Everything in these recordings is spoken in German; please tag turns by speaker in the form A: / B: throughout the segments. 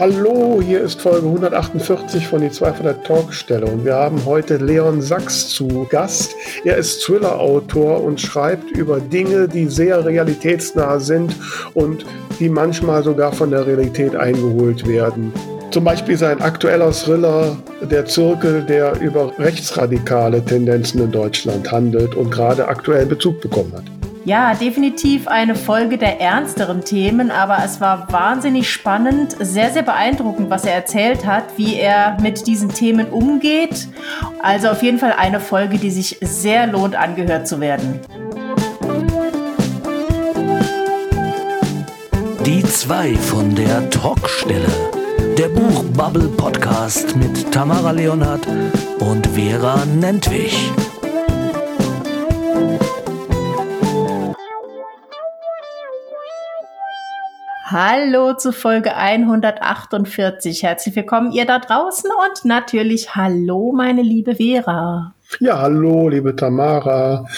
A: Hallo, hier ist Folge 148 von die Zwei von der Talkstelle und wir haben heute Leon Sachs zu Gast. Er ist Thriller-Autor und schreibt über Dinge, die sehr realitätsnah sind und die manchmal sogar von der Realität eingeholt werden. Zum Beispiel sein aktueller Thriller Der Zirkel, der über rechtsradikale Tendenzen in Deutschland handelt und gerade aktuell Bezug bekommen hat.
B: Ja, definitiv eine Folge der ernsteren Themen, aber es war wahnsinnig spannend, sehr, sehr beeindruckend, was er erzählt hat, wie er mit diesen Themen umgeht. Also auf jeden Fall eine Folge, die sich sehr lohnt, angehört zu werden.
C: Die zwei von der Talkstelle. Der Buchbubble Podcast mit Tamara Leonhardt und Vera Nentwich.
B: Hallo zu Folge 148. Herzlich willkommen ihr da draußen und natürlich hallo meine liebe Vera.
A: Ja, hallo liebe Tamara.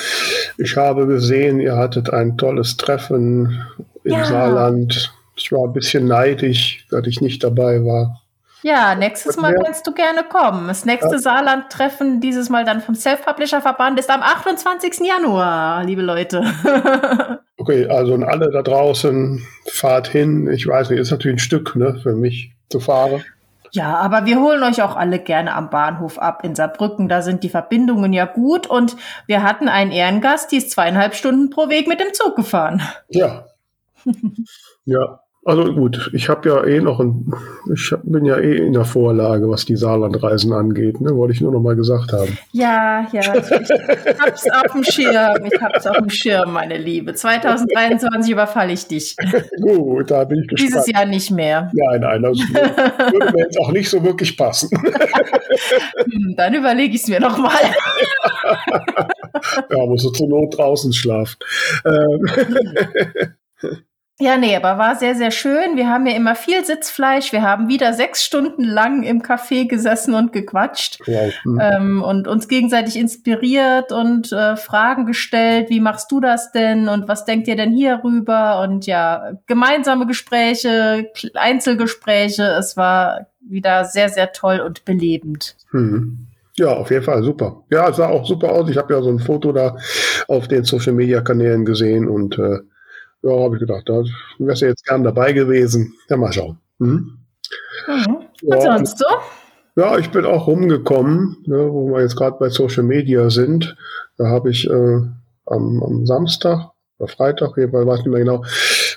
A: Ich habe gesehen, ihr hattet ein tolles Treffen im ja. Saarland. Ich war ein bisschen neidisch, dass ich nicht dabei war.
B: Ja, nächstes Mal kannst du gerne kommen. Das nächste ja. Saarland-Treffen, dieses Mal dann vom Self-Publisher-Verband, ist am 28. Januar, liebe Leute.
A: okay, also und alle da draußen, fahrt hin. Ich weiß nicht, ist natürlich ein Stück ne, für mich zu fahren.
B: Ja, aber wir holen euch auch alle gerne am Bahnhof ab in Saarbrücken. Da sind die Verbindungen ja gut und wir hatten einen Ehrengast, die ist zweieinhalb Stunden pro Weg mit dem Zug gefahren.
A: Ja. ja, also gut, ich habe ja eh noch ein, ich bin ja eh in der Vorlage, was die Saarlandreisen angeht, ne? Wollte ich nur noch mal gesagt haben.
B: Ja, ja, ich, ich hab's auf dem Schirm, ich hab's auf dem Schirm, meine Liebe. 2023 überfalle ich dich.
A: gut, da bin ich gespannt.
B: Dieses Jahr nicht mehr.
A: Nein, nein, das würde mir jetzt auch nicht so wirklich passen.
B: Hm, dann überlege ich es mir noch mal.
A: ja, musst du zur Not draußen schlafen. Ähm.
B: Ja, nee, aber war sehr, sehr schön. Wir haben ja immer viel Sitzfleisch. Wir haben wieder sechs Stunden lang im Café gesessen und gequatscht wow. mhm. ähm, und uns gegenseitig inspiriert und äh, Fragen gestellt. Wie machst du das denn? Und was denkt ihr denn hier rüber? Und ja, gemeinsame Gespräche, Einzelgespräche. Es war wieder sehr, sehr toll und belebend.
A: Mhm. Ja, auf jeden Fall super. Ja, es sah auch super aus. Ich habe ja so ein Foto da auf den Social Media Kanälen gesehen und äh, ja, habe ich gedacht, da wärst du jetzt gern dabei gewesen. Ja, mal schauen. Mhm.
B: Mhm. Was ja, sonst so?
A: Ja, ich bin auch rumgekommen, ne, wo wir jetzt gerade bei Social Media sind. Da habe ich äh, am, am Samstag oder Freitag, jedenfalls weiß ich nicht mehr genau,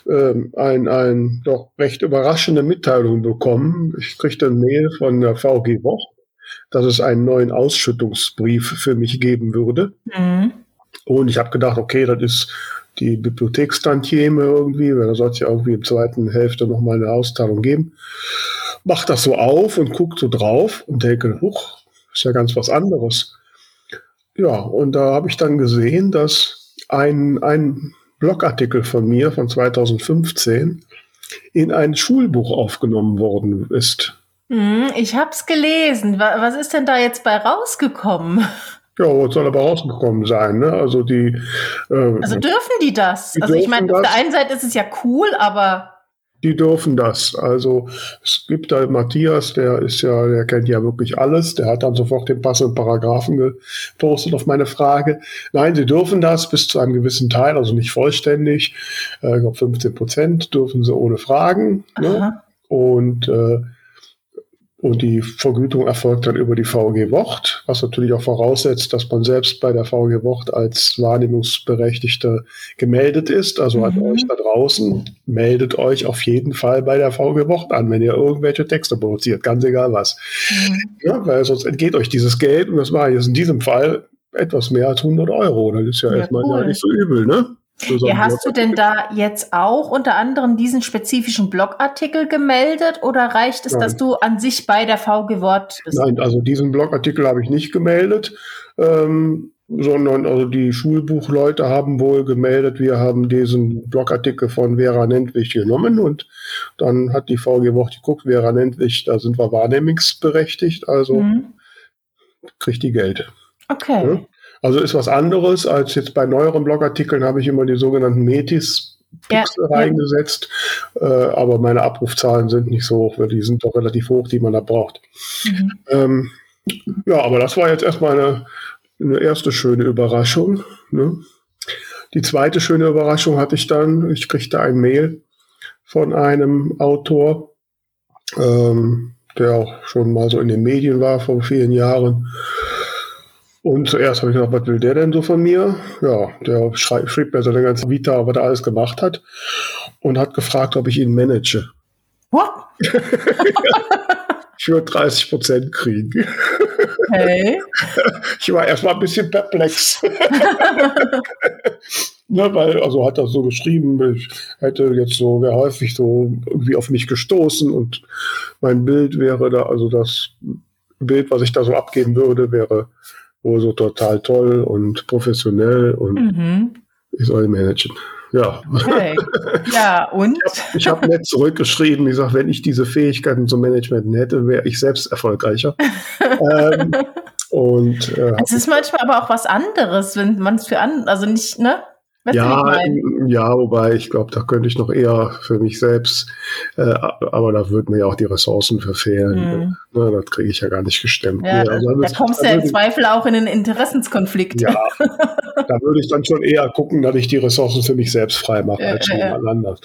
A: äh, ein, ein doch recht überraschende Mitteilung bekommen. Ich kriegte eine Mail von der VG Woch, dass es einen neuen Ausschüttungsbrief für mich geben würde. Mhm. Und ich habe gedacht, okay, das ist die Bibliothekstantieme irgendwie, weil da soll es ja irgendwie im zweiten Hälfte nochmal eine Auszahlung geben. Mach das so auf und guckt so drauf und denke, huch, ist ja ganz was anderes. Ja, und da habe ich dann gesehen, dass ein, ein Blogartikel von mir von 2015 in ein Schulbuch aufgenommen worden ist.
B: Hm, ich habe es gelesen. Was ist denn da jetzt bei rausgekommen?
A: Ja, was soll aber rausgekommen sein? Ne? Also die.
B: Äh, also dürfen die das? Die also ich meine, auf der einen Seite ist es ja cool, aber
A: die dürfen das. Also es gibt da Matthias, der ist ja, der kennt ja wirklich alles. Der hat dann sofort den passenden Paragraphen gepostet auf meine Frage. Nein, sie dürfen das bis zu einem gewissen Teil, also nicht vollständig. Äh, ich glaube 15 Prozent dürfen sie ohne Fragen. Ne? Und äh, und die Vergütung erfolgt dann über die VG Wort, was natürlich auch voraussetzt, dass man selbst bei der VG Wort als Wahrnehmungsberechtigter gemeldet ist. Also mhm. an euch da draußen, meldet euch auf jeden Fall bei der VG Wort an, wenn ihr irgendwelche Texte produziert, ganz egal was. Mhm. Ja, weil sonst entgeht euch dieses Geld und das war jetzt in diesem Fall etwas mehr als 100 Euro. Das ist ja, ja erstmal cool. ja nicht so übel, ne?
B: Ja, hast du denn da jetzt auch unter anderem diesen spezifischen Blogartikel gemeldet oder reicht es, Nein. dass du an sich bei der VG Wort
A: bist? Nein, also diesen Blogartikel habe ich nicht gemeldet, ähm, sondern also die Schulbuchleute haben wohl gemeldet, wir haben diesen Blogartikel von Vera Nentwich genommen und dann hat die VG Wort geguckt, Vera Nentwich, da sind wir wahrnehmungsberechtigt, also mhm. kriegt die Geld.
B: Okay. Ja?
A: Also ist was anderes als jetzt bei neueren Blogartikeln habe ich immer die sogenannten Metis Pixel ja, reingesetzt. Äh, aber meine Abrufzahlen sind nicht so hoch, weil die sind doch relativ hoch, die man da braucht. Mhm. Ähm, ja, aber das war jetzt erstmal eine, eine erste schöne Überraschung. Ne? Die zweite schöne Überraschung hatte ich dann, ich kriegte ein Mail von einem Autor, ähm, der auch schon mal so in den Medien war vor vielen Jahren. Und zuerst habe ich gedacht, was will der denn so von mir? Ja, der schrieb, schrieb mir so eine ganze Vita, was er alles gemacht hat und hat gefragt, ob ich ihn manage. What? ich würde 30 Prozent kriegen. Okay. Ich war erstmal ein bisschen perplex. ne, weil, also hat er so geschrieben, ich hätte jetzt so, wäre häufig so irgendwie auf mich gestoßen und mein Bild wäre da, also das Bild, was ich da so abgeben würde, wäre wohl so total toll und professionell und mhm. ich soll managen. Ja. Okay.
B: Ja, und?
A: Ich habe hab nett zurückgeschrieben, ich sage, wenn ich diese Fähigkeiten zum Management hätte, wäre ich selbst erfolgreicher. ähm, und,
B: äh, es ist manchmal aber auch was anderes, wenn man es für an, also nicht, ne?
A: Weißt ja, ja, wobei ich glaube, da könnte ich noch eher für mich selbst, äh, aber da würden mir ja auch die Ressourcen verfehlen. Mhm. Ne, das kriege ich ja gar nicht gestemmt.
B: Ja, nee, also da, da kommst du ja im Zweifel auch in einen Interessenskonflikt.
A: Ja, da würde ich dann schon eher gucken, dass ich die Ressourcen für mich selbst frei mache äh, als jemand äh. anders.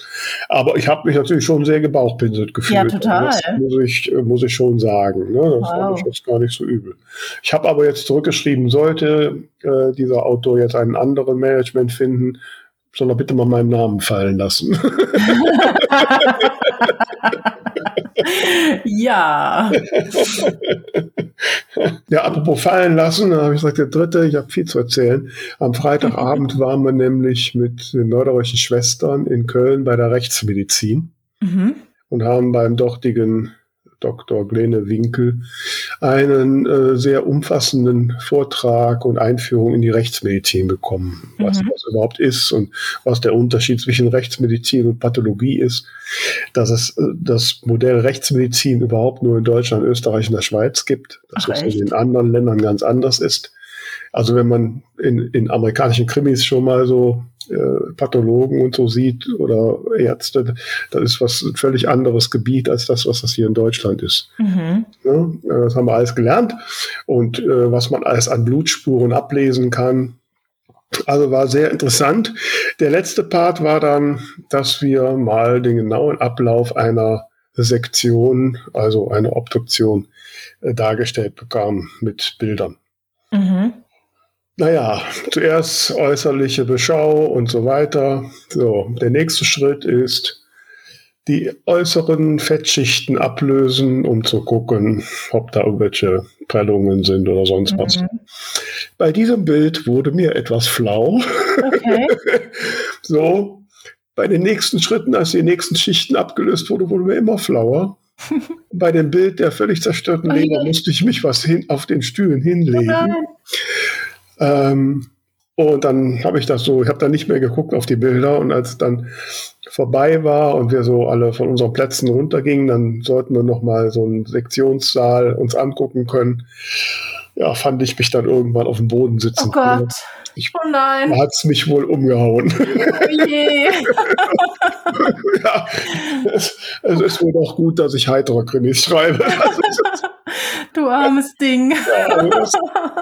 A: Aber ich habe mich natürlich schon sehr gebauchpinselt gefühlt. Ja,
B: total. Das
A: muss ich, muss ich schon sagen. Ne? Das wow. ich jetzt gar nicht so übel. Ich habe aber jetzt zurückgeschrieben, sollte äh, dieser Autor jetzt einen anderen Management finden, soll er bitte mal meinen Namen fallen lassen.
B: ja.
A: ja, apropos fallen lassen, da habe ich gesagt, der dritte, ich habe viel zu erzählen. Am Freitagabend waren wir nämlich mit den Neuderischen Schwestern in Köln bei der Rechtsmedizin mhm. und haben beim dortigen Dr. Glene Winkel einen äh, sehr umfassenden Vortrag und Einführung in die Rechtsmedizin bekommen, was mhm. das überhaupt ist und was der Unterschied zwischen Rechtsmedizin und Pathologie ist, dass es äh, das Modell Rechtsmedizin überhaupt nur in Deutschland, Österreich und der Schweiz gibt, dass Ach, es in den anderen Ländern ganz anders ist. Also wenn man in, in amerikanischen Krimis schon mal so äh, Pathologen und so sieht oder Ärzte, das ist was ein völlig anderes Gebiet als das, was das hier in Deutschland ist. Mhm. Ja, äh, das haben wir alles gelernt und äh, was man alles an Blutspuren ablesen kann. Also war sehr interessant. Der letzte Part war dann, dass wir mal den genauen Ablauf einer Sektion, also einer Obduktion, äh, dargestellt bekamen mit Bildern. Mhm. Naja, zuerst äußerliche Beschau und so weiter. So, der nächste Schritt ist, die äußeren Fettschichten ablösen, um zu gucken, ob da irgendwelche Prellungen sind oder sonst was. Mhm. Bei diesem Bild wurde mir etwas flau. Okay. so, bei den nächsten Schritten, als die nächsten Schichten abgelöst wurde, wurde mir immer flauer. Bei dem Bild der völlig zerstörten Leber musste ich mich was hin, auf den Stühlen hinlegen. Ähm, und dann habe ich das so, ich habe dann nicht mehr geguckt auf die Bilder und als es dann vorbei war und wir so alle von unseren Plätzen runtergingen, dann sollten wir noch mal so einen Sektionssaal uns angucken können. Ja, fand ich mich dann irgendwann auf dem Boden sitzen.
B: Oh Gott. Ich, oh nein.
A: Hat es mich wohl umgehauen. Oh je. ja, es, es, ist wohl auch gut, dass ich heitere Krimis schreibe.
B: du armes Ding.
A: Ja, also das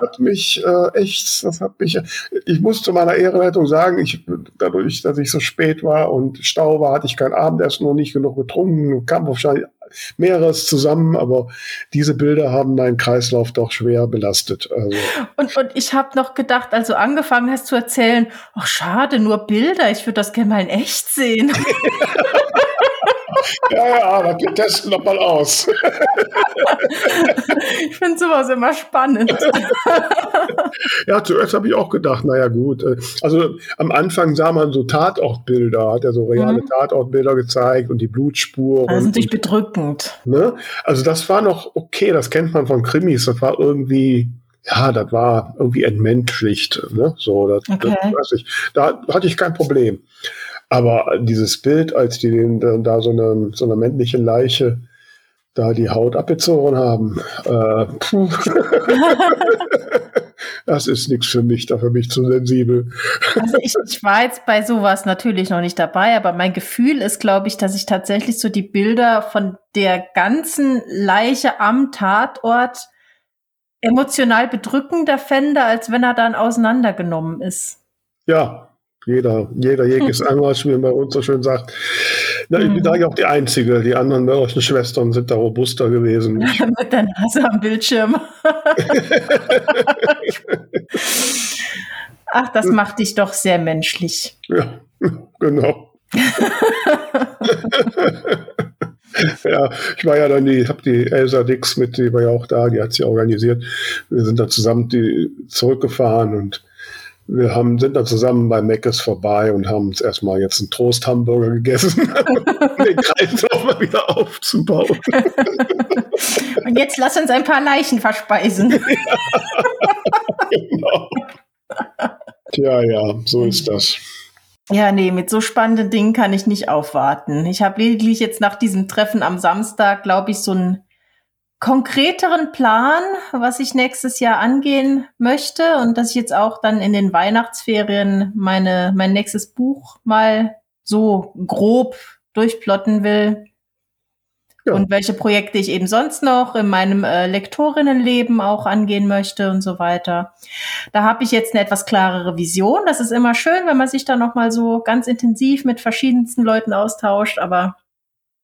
A: hat mich äh, echt, das hat mich, ich muss zu meiner Ehrenrettung sagen, ich, dadurch, dass ich so spät war und Stau war, hatte ich kein Abendessen und nicht genug getrunken, kam wahrscheinlich mehreres zusammen, aber diese Bilder haben meinen Kreislauf doch schwer belastet. Also.
B: Und, und ich habe noch gedacht, als du angefangen hast zu erzählen, ach schade, nur Bilder, ich würde das gerne mal in echt sehen.
A: ja, ja, aber wir testen noch mal aus.
B: ich finde sowas immer spannend.
A: ja, zuerst habe ich auch gedacht, naja gut. Äh, also am Anfang sah man so Tatortbilder, hat er so reale mhm. Tatortbilder gezeigt und die Blutspuren.
B: Das ist natürlich bedrückend.
A: Ne? Also das war noch okay, das kennt man von Krimis. Das war irgendwie ja, das war irgendwie entmenschlicht. Ne? So, das, okay. das weiß ich. Da hatte ich kein Problem. Aber dieses Bild, als die den, da so eine, so eine männliche Leiche da die Haut abgezogen haben. Äh, das ist nichts für mich, da für mich zu sensibel.
B: Also ich, ich war jetzt bei sowas natürlich noch nicht dabei, aber mein Gefühl ist, glaube ich, dass ich tatsächlich so die Bilder von der ganzen Leiche am Tatort emotional bedrückender fände, als wenn er dann auseinandergenommen ist.
A: Ja, jeder, jeder jegliches Anwalt, wie man bei uns so schön sagt. Na, ich bin da ja auch die Einzige. Die anderen mörderischen Schwestern sind da robuster gewesen.
B: Mit der Nase am Bildschirm. Ach, das macht dich doch sehr menschlich.
A: Ja, genau. ja, ich war ja dann die, habe die Elsa Dix mit, die war ja auch da, die hat sie organisiert. Wir sind dann zusammen die zurückgefahren und wir haben, sind dann zusammen bei Meckes vorbei und haben uns erstmal jetzt einen Toast-Hamburger gegessen, um den Kreis nochmal wieder aufzubauen.
B: und jetzt lass uns ein paar Leichen verspeisen. ja,
A: genau. Tja, ja, so ist das.
B: Ja, nee, mit so spannenden Dingen kann ich nicht aufwarten. Ich habe lediglich jetzt nach diesem Treffen am Samstag, glaube ich, so ein konkreteren Plan, was ich nächstes Jahr angehen möchte und dass ich jetzt auch dann in den Weihnachtsferien meine, mein nächstes Buch mal so grob durchplotten will. Ja. Und welche Projekte ich eben sonst noch in meinem äh, Lektorinnenleben auch angehen möchte und so weiter. Da habe ich jetzt eine etwas klarere Vision. Das ist immer schön, wenn man sich da noch mal so ganz intensiv mit verschiedensten Leuten austauscht. Aber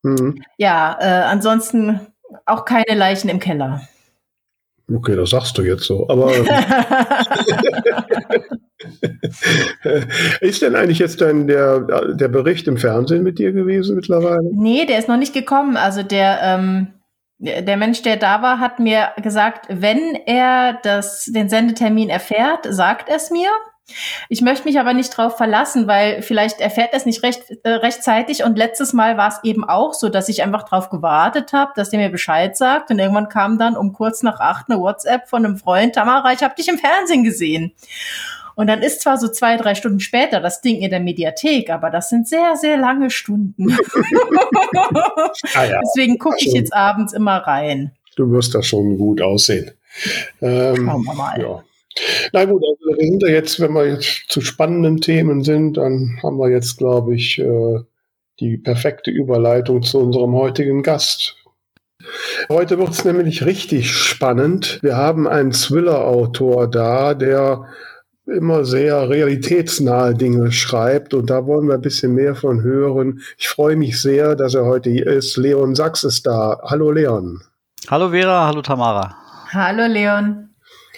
B: mhm. ja, äh, ansonsten auch keine Leichen im Keller.
A: Okay, das sagst du jetzt so. Aber ist denn eigentlich jetzt dann der, der Bericht im Fernsehen mit dir gewesen mittlerweile?
B: Nee, der ist noch nicht gekommen. Also der, ähm, der Mensch, der da war, hat mir gesagt, wenn er das, den Sendetermin erfährt, sagt es mir. Ich möchte mich aber nicht drauf verlassen, weil vielleicht erfährt er es nicht recht, äh, rechtzeitig. Und letztes Mal war es eben auch so, dass ich einfach drauf gewartet habe, dass der mir Bescheid sagt. Und irgendwann kam dann um kurz nach acht eine WhatsApp von einem Freund, Tamara, ich habe dich im Fernsehen gesehen. Und dann ist zwar so zwei, drei Stunden später das Ding in der Mediathek, aber das sind sehr, sehr lange Stunden. ah ja. Deswegen gucke ich jetzt abends immer rein.
A: Du wirst da schon gut aussehen. Ähm, Schauen wir mal. Ja. Na gut, also wir sind ja jetzt, wenn wir jetzt zu spannenden Themen sind, dann haben wir jetzt, glaube ich, äh, die perfekte Überleitung zu unserem heutigen Gast. Heute wird es nämlich richtig spannend. Wir haben einen Thriller-Autor da, der immer sehr realitätsnahe Dinge schreibt und da wollen wir ein bisschen mehr von hören. Ich freue mich sehr, dass er heute hier ist. Leon Sachs ist da. Hallo Leon.
D: Hallo Vera, hallo Tamara.
B: Hallo Leon.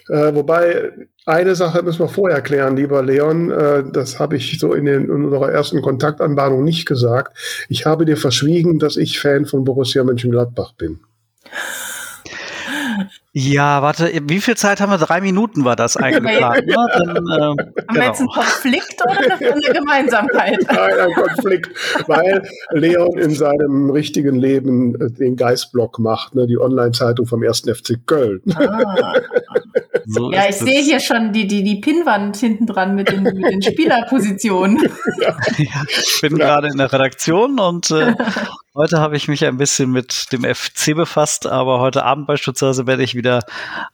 A: Äh, wobei, eine Sache müssen wir vorher klären, lieber Leon. Äh, das habe ich so in, den, in unserer ersten Kontaktanbahnung nicht gesagt. Ich habe dir verschwiegen, dass ich Fan von Borussia Mönchengladbach bin.
D: Ja, warte, wie viel Zeit haben wir? Drei Minuten war das eingeplant. ne?
B: Dann, äh, haben genau. wir jetzt einen Konflikt oder eine, eine Gemeinsamkeit?
A: Nein, ein Konflikt, weil Leon in seinem richtigen Leben äh, den Geistblock macht, ne? die Online-Zeitung vom 1. FC Köln. Ah.
B: So ja, ich sehe hier schon die, die, die Pinnwand hinten dran mit den, mit den Spielerpositionen.
D: Ja. ja. ich bin ja. gerade in der Redaktion und äh, Heute habe ich mich ein bisschen mit dem FC befasst, aber heute Abend beispielsweise werde ich wieder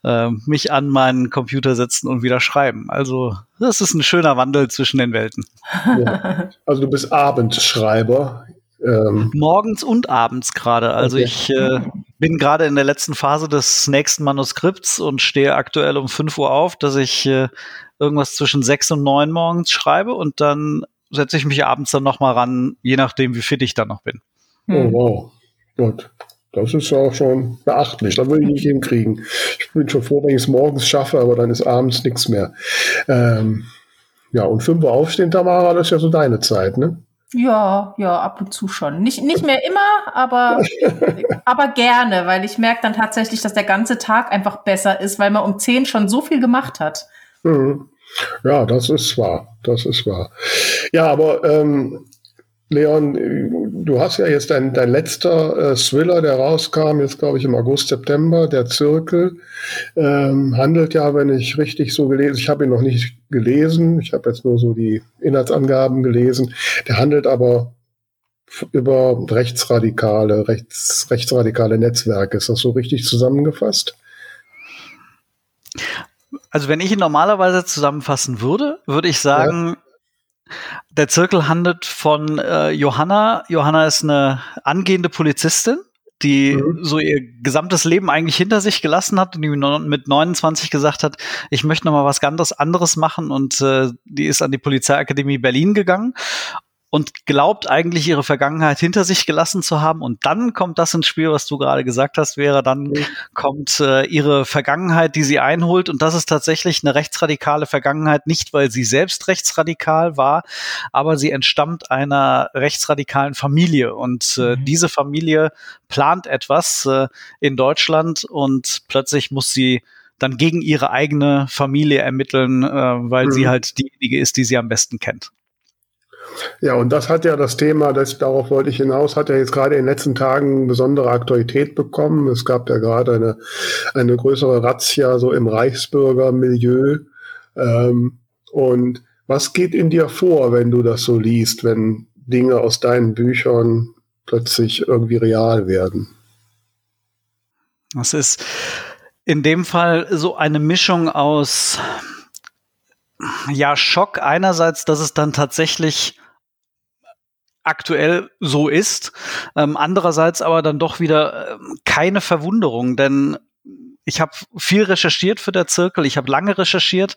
D: äh, mich an meinen Computer setzen und wieder schreiben. Also das ist ein schöner Wandel zwischen den Welten.
A: Ja. Also du bist Abendschreiber.
D: Ähm. Morgens und abends gerade. Also okay. ich äh, bin gerade in der letzten Phase des nächsten Manuskripts und stehe aktuell um 5 Uhr auf, dass ich äh, irgendwas zwischen 6 und 9 morgens schreibe und dann setze ich mich abends dann nochmal ran, je nachdem, wie fit ich dann noch bin.
A: Oh, hm. wow. Gut. Das ist ja schon beachtlich. Das würde ich nicht hinkriegen. Ich bin schon froh, wenn ich es morgens schaffe, aber dann ist abends nichts mehr. Ähm, ja, und 5 Uhr aufstehen, Tamara, das ist ja so deine Zeit, ne?
B: Ja, ja, ab und zu schon. Nicht, nicht mehr immer, aber, aber gerne, weil ich merke dann tatsächlich, dass der ganze Tag einfach besser ist, weil man um 10 schon so viel gemacht hat.
A: Mhm. Ja, das ist wahr. Das ist wahr. Ja, aber ähm, Leon, du hast ja jetzt dein, dein letzter äh, Thriller, der rauskam, jetzt glaube ich im August, September, der Zirkel, ähm, handelt ja, wenn ich richtig so gelesen, ich habe ihn noch nicht gelesen, ich habe jetzt nur so die Inhaltsangaben gelesen, der handelt aber über rechtsradikale, rechts, rechtsradikale Netzwerke. Ist das so richtig zusammengefasst?
D: Also wenn ich ihn normalerweise zusammenfassen würde, würde ich sagen, ja. Der Zirkel handelt von äh, Johanna. Johanna ist eine angehende Polizistin, die mhm. so ihr gesamtes Leben eigentlich hinter sich gelassen hat und die mit 29 gesagt hat, ich möchte noch mal was ganz anderes machen und äh, die ist an die Polizeiakademie Berlin gegangen und glaubt eigentlich ihre Vergangenheit hinter sich gelassen zu haben. Und dann kommt das ins Spiel, was du gerade gesagt hast, wäre, dann kommt äh, ihre Vergangenheit, die sie einholt. Und das ist tatsächlich eine rechtsradikale Vergangenheit, nicht weil sie selbst rechtsradikal war, aber sie entstammt einer rechtsradikalen Familie. Und äh, mhm. diese Familie plant etwas äh, in Deutschland und plötzlich muss sie dann gegen ihre eigene Familie ermitteln, äh, weil mhm. sie halt diejenige ist, die sie am besten kennt.
A: Ja, und das hat ja das Thema, das, darauf wollte ich hinaus, hat ja jetzt gerade in den letzten Tagen besondere Aktualität bekommen. Es gab ja gerade eine, eine größere Razzia so im Reichsbürgermilieu. Ähm, und was geht in dir vor, wenn du das so liest, wenn Dinge aus deinen Büchern plötzlich irgendwie real werden?
D: Das ist in dem Fall so eine Mischung aus ja, Schock einerseits, dass es dann tatsächlich aktuell so ist. Ähm, andererseits aber dann doch wieder äh, keine Verwunderung, denn ich habe viel recherchiert für der Zirkel, ich habe lange recherchiert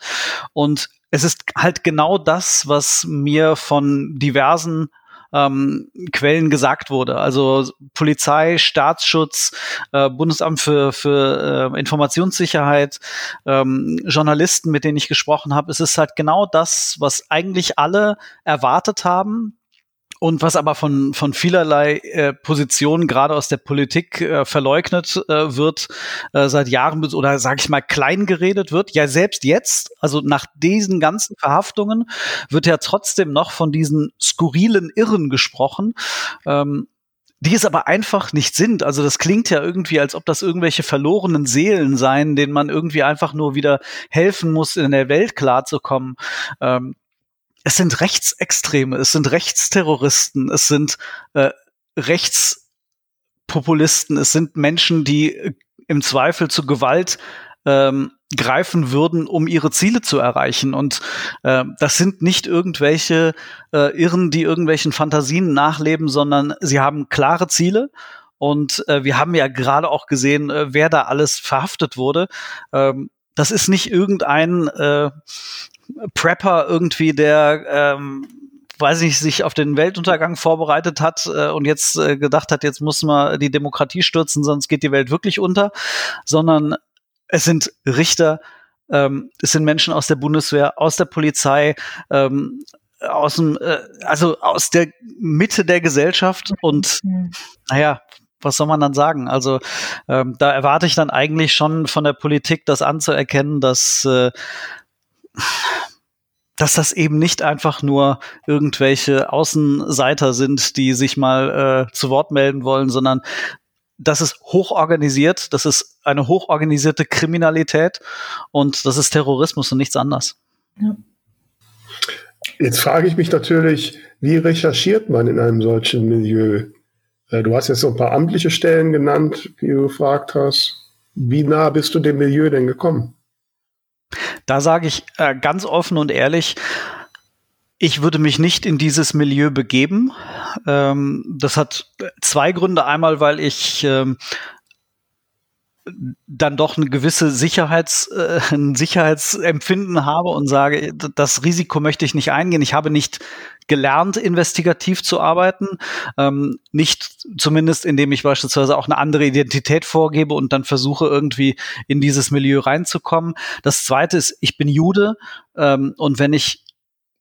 D: und es ist halt genau das, was mir von diversen ähm, Quellen gesagt wurde. Also Polizei, Staatsschutz, äh, Bundesamt für, für äh, Informationssicherheit, ähm, Journalisten, mit denen ich gesprochen habe. Es ist halt genau das, was eigentlich alle erwartet haben, und was aber von, von vielerlei äh, Positionen, gerade aus der Politik, äh, verleugnet äh, wird, äh, seit Jahren oder sage ich mal klein geredet wird. Ja, selbst jetzt, also nach diesen ganzen Verhaftungen, wird ja trotzdem noch von diesen skurrilen Irren gesprochen. Ähm, die es aber einfach nicht sind. Also das klingt ja irgendwie, als ob das irgendwelche verlorenen Seelen seien, denen man irgendwie einfach nur wieder helfen muss, in der Welt klarzukommen. Ähm, es sind Rechtsextreme, es sind Rechtsterroristen, es sind äh, Rechtspopulisten, es sind Menschen, die äh, im Zweifel zu Gewalt ähm, greifen würden, um ihre Ziele zu erreichen. Und äh, das sind nicht irgendwelche äh, Irren, die irgendwelchen Fantasien nachleben, sondern sie haben klare Ziele. Und äh, wir haben ja gerade auch gesehen, äh, wer da alles verhaftet wurde. Ähm, das ist nicht irgendein äh, Prepper irgendwie, der ähm, weiß nicht, sich auf den Weltuntergang vorbereitet hat äh, und jetzt äh, gedacht hat, jetzt muss man die Demokratie stürzen, sonst geht die Welt wirklich unter, sondern es sind Richter, ähm, es sind Menschen aus der Bundeswehr, aus der Polizei, ähm, aus dem, äh, also aus der Mitte der Gesellschaft und mhm. naja, was soll man dann sagen? Also ähm, da erwarte ich dann eigentlich schon von der Politik, das anzuerkennen, dass äh, dass das eben nicht einfach nur irgendwelche Außenseiter sind, die sich mal äh, zu Wort melden wollen, sondern das ist hochorganisiert, das ist eine hochorganisierte Kriminalität und das ist Terrorismus und nichts anderes. Ja.
A: Jetzt frage ich mich natürlich, wie recherchiert man in einem solchen Milieu? Äh, du hast jetzt so ein paar amtliche Stellen genannt, wie du gefragt hast. Wie nah bist du dem Milieu denn gekommen?
D: Da sage ich äh, ganz offen und ehrlich, ich würde mich nicht in dieses Milieu begeben. Ähm, das hat zwei Gründe. Einmal, weil ich ähm, dann doch eine gewisse Sicherheits, äh, ein Sicherheitsempfinden habe und sage, das Risiko möchte ich nicht eingehen. Ich habe nicht gelernt, investigativ zu arbeiten. Ähm, nicht zumindest, indem ich beispielsweise auch eine andere Identität vorgebe und dann versuche, irgendwie in dieses Milieu reinzukommen. Das zweite ist, ich bin Jude ähm, und wenn ich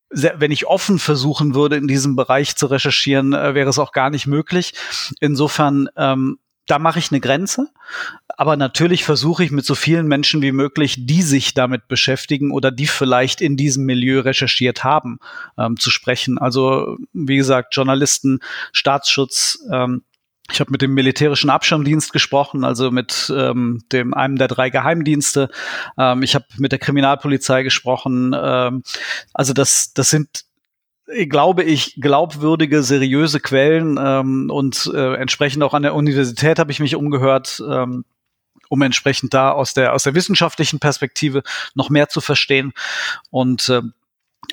D: wenn ich offen versuchen würde, in diesem Bereich zu recherchieren, äh, wäre es auch gar nicht möglich. Insofern ähm, da mache ich eine Grenze. Aber natürlich versuche ich mit so vielen Menschen wie möglich, die sich damit beschäftigen oder die vielleicht in diesem Milieu recherchiert haben, ähm, zu sprechen. Also wie gesagt, Journalisten, Staatsschutz. Ähm, ich habe mit dem militärischen Abschirmdienst gesprochen, also mit ähm, dem einem der drei Geheimdienste. Ähm, ich habe mit der Kriminalpolizei gesprochen. Ähm, also das, das sind glaube ich, glaubwürdige, seriöse Quellen ähm, und äh, entsprechend auch an der Universität habe ich mich umgehört, ähm, um entsprechend da aus der aus der wissenschaftlichen Perspektive noch mehr zu verstehen. Und äh,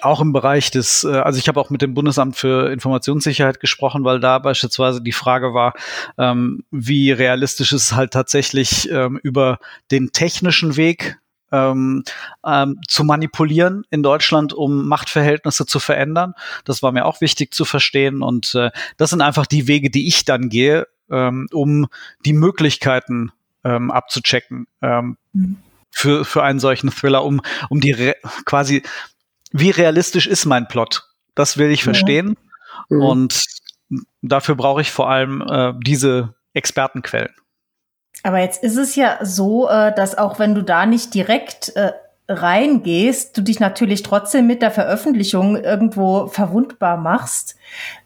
D: auch im Bereich des, äh, also ich habe auch mit dem Bundesamt für Informationssicherheit gesprochen, weil da beispielsweise die Frage war, ähm, wie realistisch ist es halt tatsächlich ähm, über den technischen Weg ähm, ähm, zu manipulieren in Deutschland, um Machtverhältnisse zu verändern. Das war mir auch wichtig zu verstehen. Und äh, das sind einfach die Wege, die ich dann gehe, ähm, um die Möglichkeiten ähm, abzuchecken. Ähm, mhm. Für, für einen solchen Thriller, um, um die Re quasi, wie realistisch ist mein Plot? Das will ich verstehen. Mhm. Und dafür brauche ich vor allem äh, diese Expertenquellen.
B: Aber jetzt ist es ja so, äh, dass auch wenn du da nicht direkt äh, reingehst, du dich natürlich trotzdem mit der Veröffentlichung irgendwo verwundbar machst.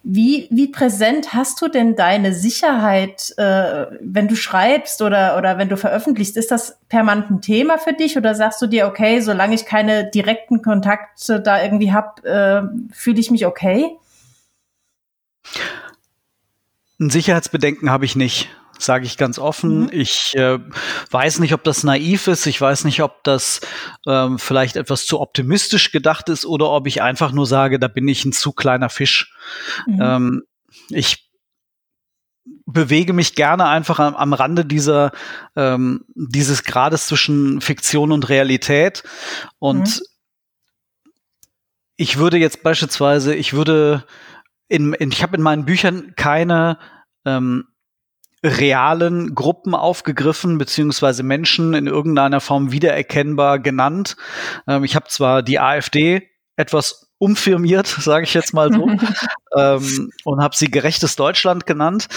B: Wie, wie präsent hast du denn deine Sicherheit, äh, wenn du schreibst oder, oder wenn du veröffentlichst? Ist das permanent ein Thema für dich oder sagst du dir, okay, solange ich keine direkten Kontakte da irgendwie habe, fühle ich mich okay?
D: Ein Sicherheitsbedenken habe ich nicht sage ich ganz offen. Mhm. Ich äh, weiß nicht, ob das naiv ist. Ich weiß nicht, ob das ähm, vielleicht etwas zu optimistisch gedacht ist oder ob ich einfach nur sage, da bin ich ein zu kleiner Fisch. Mhm. Ähm, ich bewege mich gerne einfach am, am Rande dieser ähm, dieses Grades zwischen Fiktion und Realität und mhm. ich würde jetzt beispielsweise, ich würde in, in ich habe in meinen Büchern keine ähm, realen Gruppen aufgegriffen, beziehungsweise Menschen in irgendeiner Form wiedererkennbar genannt. Ähm, ich habe zwar die AfD etwas umfirmiert, sage ich jetzt mal so, ähm, und habe sie gerechtes Deutschland genannt.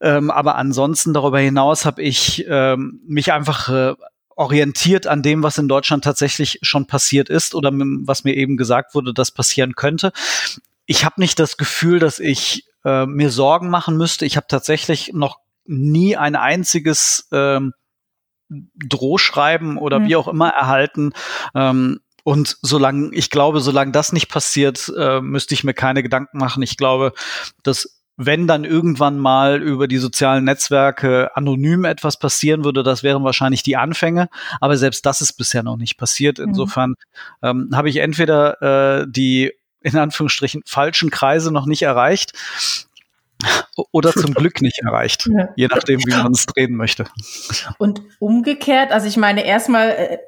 D: Ähm, aber ansonsten darüber hinaus habe ich ähm, mich einfach äh, orientiert an dem, was in Deutschland tatsächlich schon passiert ist oder was mir eben gesagt wurde, dass passieren könnte. Ich habe nicht das Gefühl, dass ich äh, mir Sorgen machen müsste. Ich habe tatsächlich noch nie ein einziges ähm, Drohschreiben oder mhm. wie auch immer erhalten. Ähm, und solange, ich glaube, solange das nicht passiert, äh, müsste ich mir keine Gedanken machen. Ich glaube, dass wenn dann irgendwann mal über die sozialen Netzwerke anonym etwas passieren würde, das wären wahrscheinlich die Anfänge. Aber selbst das ist bisher noch nicht passiert. Mhm. Insofern ähm, habe ich entweder äh, die in Anführungsstrichen falschen Kreise noch nicht erreicht oder zum Glück nicht erreicht, ja. je nachdem, wie man es drehen möchte.
B: Und umgekehrt, also ich meine, erstmal äh,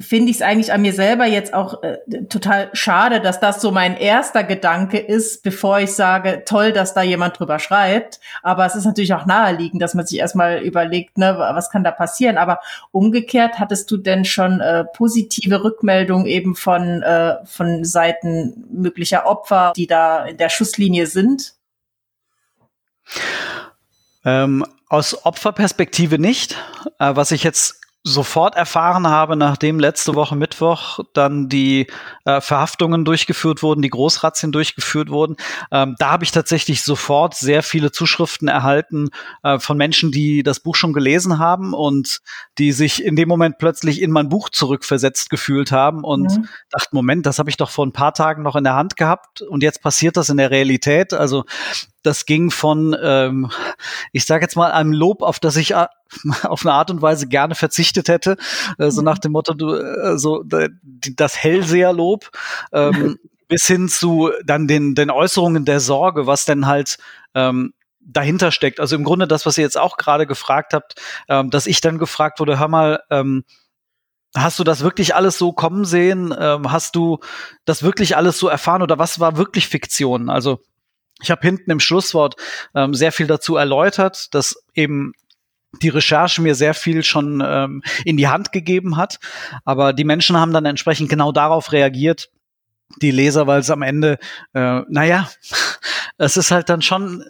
B: finde ich es eigentlich an mir selber jetzt auch äh, total schade, dass das so mein erster Gedanke ist, bevor ich sage, toll, dass da jemand drüber schreibt. Aber es ist natürlich auch naheliegend, dass man sich erstmal überlegt, ne, was kann da passieren. Aber umgekehrt, hattest du denn schon äh, positive Rückmeldungen eben von, äh, von Seiten möglicher Opfer, die da in der Schusslinie sind?
D: Ähm, aus Opferperspektive nicht. Äh, was ich jetzt sofort erfahren habe, nachdem letzte Woche Mittwoch dann die äh, Verhaftungen durchgeführt wurden, die Großrazzien durchgeführt wurden, ähm, da habe ich tatsächlich sofort sehr viele Zuschriften erhalten äh, von Menschen, die das Buch schon gelesen haben und die sich in dem Moment plötzlich in mein Buch zurückversetzt gefühlt haben und mhm. dachten, Moment, das habe ich doch vor ein paar Tagen noch in der Hand gehabt und jetzt passiert das in der Realität. Also das ging von, ähm, ich sage jetzt mal, einem Lob, auf das ich äh, auf eine Art und Weise gerne verzichtet hätte, äh, so nach dem Motto, du, äh, so das Hellseherlob, ähm, bis hin zu dann den, den Äußerungen der Sorge, was denn halt ähm, dahinter steckt. Also im Grunde das, was ihr jetzt auch gerade gefragt habt, ähm, dass ich dann gefragt wurde, hör mal, ähm, hast du das wirklich alles so kommen sehen? Ähm, hast du das wirklich alles so erfahren oder was war wirklich Fiktion? Also ich habe hinten im Schlusswort ähm, sehr viel dazu erläutert, dass eben die Recherche mir sehr viel schon ähm, in die Hand gegeben hat. Aber die Menschen haben dann entsprechend genau darauf reagiert, die Leser, weil es am Ende, äh, naja, es ist halt dann schon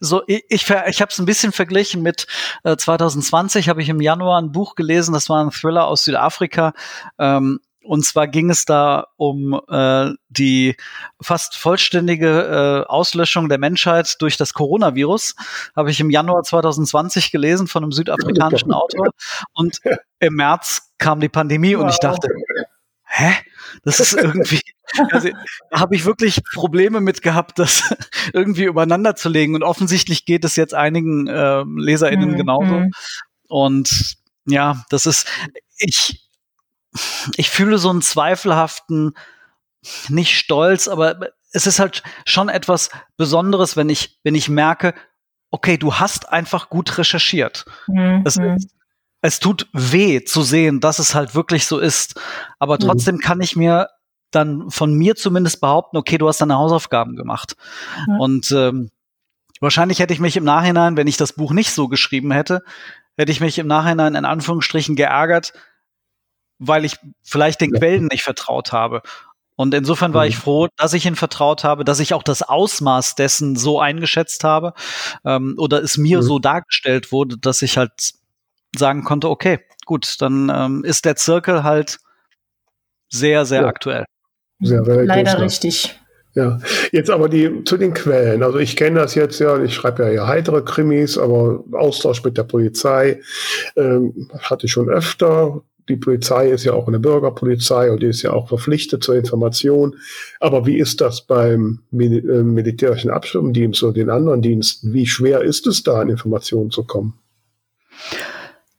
D: so, ich, ich, ich habe es ein bisschen verglichen mit äh, 2020, habe ich im Januar ein Buch gelesen, das war ein Thriller aus Südafrika. Ähm, und zwar ging es da um äh, die fast vollständige äh, Auslöschung der Menschheit durch das Coronavirus. Habe ich im Januar 2020 gelesen von einem südafrikanischen Autor. Und im März kam die Pandemie und ich dachte, hä? Das ist irgendwie, also da habe ich wirklich Probleme mit gehabt, das irgendwie übereinander zu legen. Und offensichtlich geht es jetzt einigen äh, LeserInnen mhm. genauso. Mhm. Und ja, das ist, ich, ich fühle so einen zweifelhaften, nicht stolz, aber es ist halt schon etwas Besonderes, wenn ich, wenn ich merke, okay, du hast einfach gut recherchiert. Mhm. Es, es tut weh zu sehen, dass es halt wirklich so ist. Aber mhm. trotzdem mhm. kann ich mir dann von mir zumindest behaupten, okay, du hast deine Hausaufgaben gemacht. Mhm. Und ähm, wahrscheinlich hätte ich mich im Nachhinein, wenn ich das Buch nicht so geschrieben hätte, hätte ich mich im Nachhinein in Anführungsstrichen geärgert, weil ich vielleicht den ja. Quellen nicht vertraut habe. Und insofern war ich mhm. froh, dass ich ihn vertraut habe, dass ich auch das Ausmaß dessen so eingeschätzt habe ähm, oder es mir mhm. so dargestellt wurde, dass ich halt sagen konnte, okay, gut, dann ähm, ist der Zirkel halt sehr, sehr ja. aktuell.
B: Sehr Leider richtig.
A: Ja, jetzt aber die zu den Quellen. Also ich kenne das jetzt ja, ich schreibe ja ja heitere Krimis, aber Austausch mit der Polizei ähm, hatte ich schon öfter. Die Polizei ist ja auch eine Bürgerpolizei und die ist ja auch verpflichtet zur Information. Aber wie ist das beim äh, militärischen Abschirmdienst oder den anderen Diensten? Wie schwer ist es da, an Informationen zu kommen?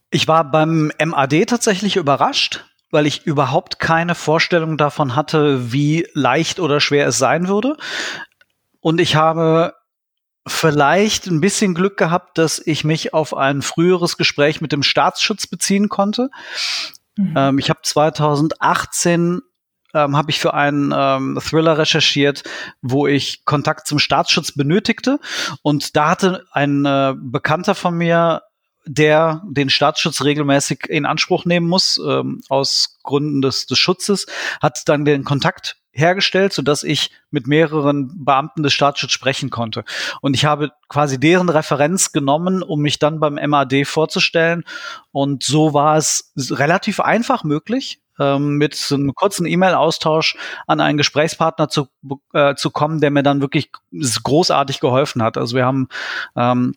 D: Ich war beim MAD tatsächlich überrascht weil ich überhaupt keine Vorstellung davon hatte, wie leicht oder schwer es sein würde. Und ich habe vielleicht ein bisschen Glück gehabt, dass ich mich auf ein früheres Gespräch mit dem Staatsschutz beziehen konnte. Mhm. Ähm, ich habe 2018 ähm, habe ich für einen ähm, Thriller recherchiert, wo ich Kontakt zum Staatsschutz benötigte. Und da hatte ein äh, Bekannter von mir der den Staatsschutz regelmäßig in Anspruch nehmen muss, ähm, aus Gründen des, des Schutzes, hat dann den Kontakt hergestellt, so dass ich mit mehreren Beamten des Staatsschutzes sprechen konnte. Und ich habe quasi deren Referenz genommen, um mich dann beim MAD vorzustellen. Und so war es relativ einfach möglich, ähm, mit so einem kurzen E-Mail-Austausch an einen Gesprächspartner zu, äh, zu kommen, der mir dann wirklich großartig geholfen hat. Also wir haben ähm,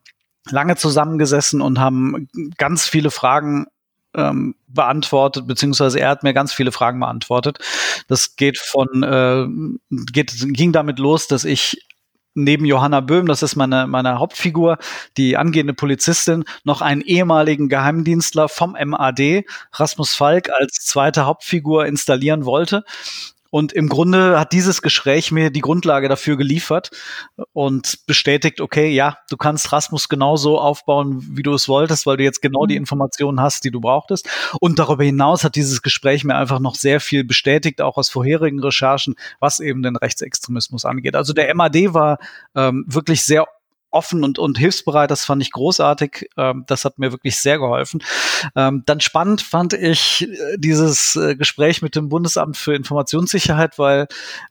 D: lange zusammengesessen und haben ganz viele Fragen ähm, beantwortet, beziehungsweise er hat mir ganz viele Fragen beantwortet. Das geht von, äh, geht, ging damit los, dass ich neben Johanna Böhm, das ist meine, meine Hauptfigur, die angehende Polizistin, noch einen ehemaligen Geheimdienstler vom MAD, Rasmus Falk, als zweite Hauptfigur installieren wollte. Und im Grunde hat dieses Gespräch mir die Grundlage dafür geliefert und bestätigt, okay, ja, du kannst Rasmus genauso aufbauen, wie du es wolltest, weil du jetzt genau die mhm. Informationen hast, die du brauchtest. Und darüber hinaus hat dieses Gespräch mir einfach noch sehr viel bestätigt, auch aus vorherigen Recherchen, was eben den Rechtsextremismus angeht. Also der MAD war ähm, wirklich sehr offen und, und hilfsbereit. Das fand ich großartig. Ähm, das hat mir wirklich sehr geholfen. Ähm, dann spannend fand ich äh, dieses äh, Gespräch mit dem Bundesamt für Informationssicherheit, weil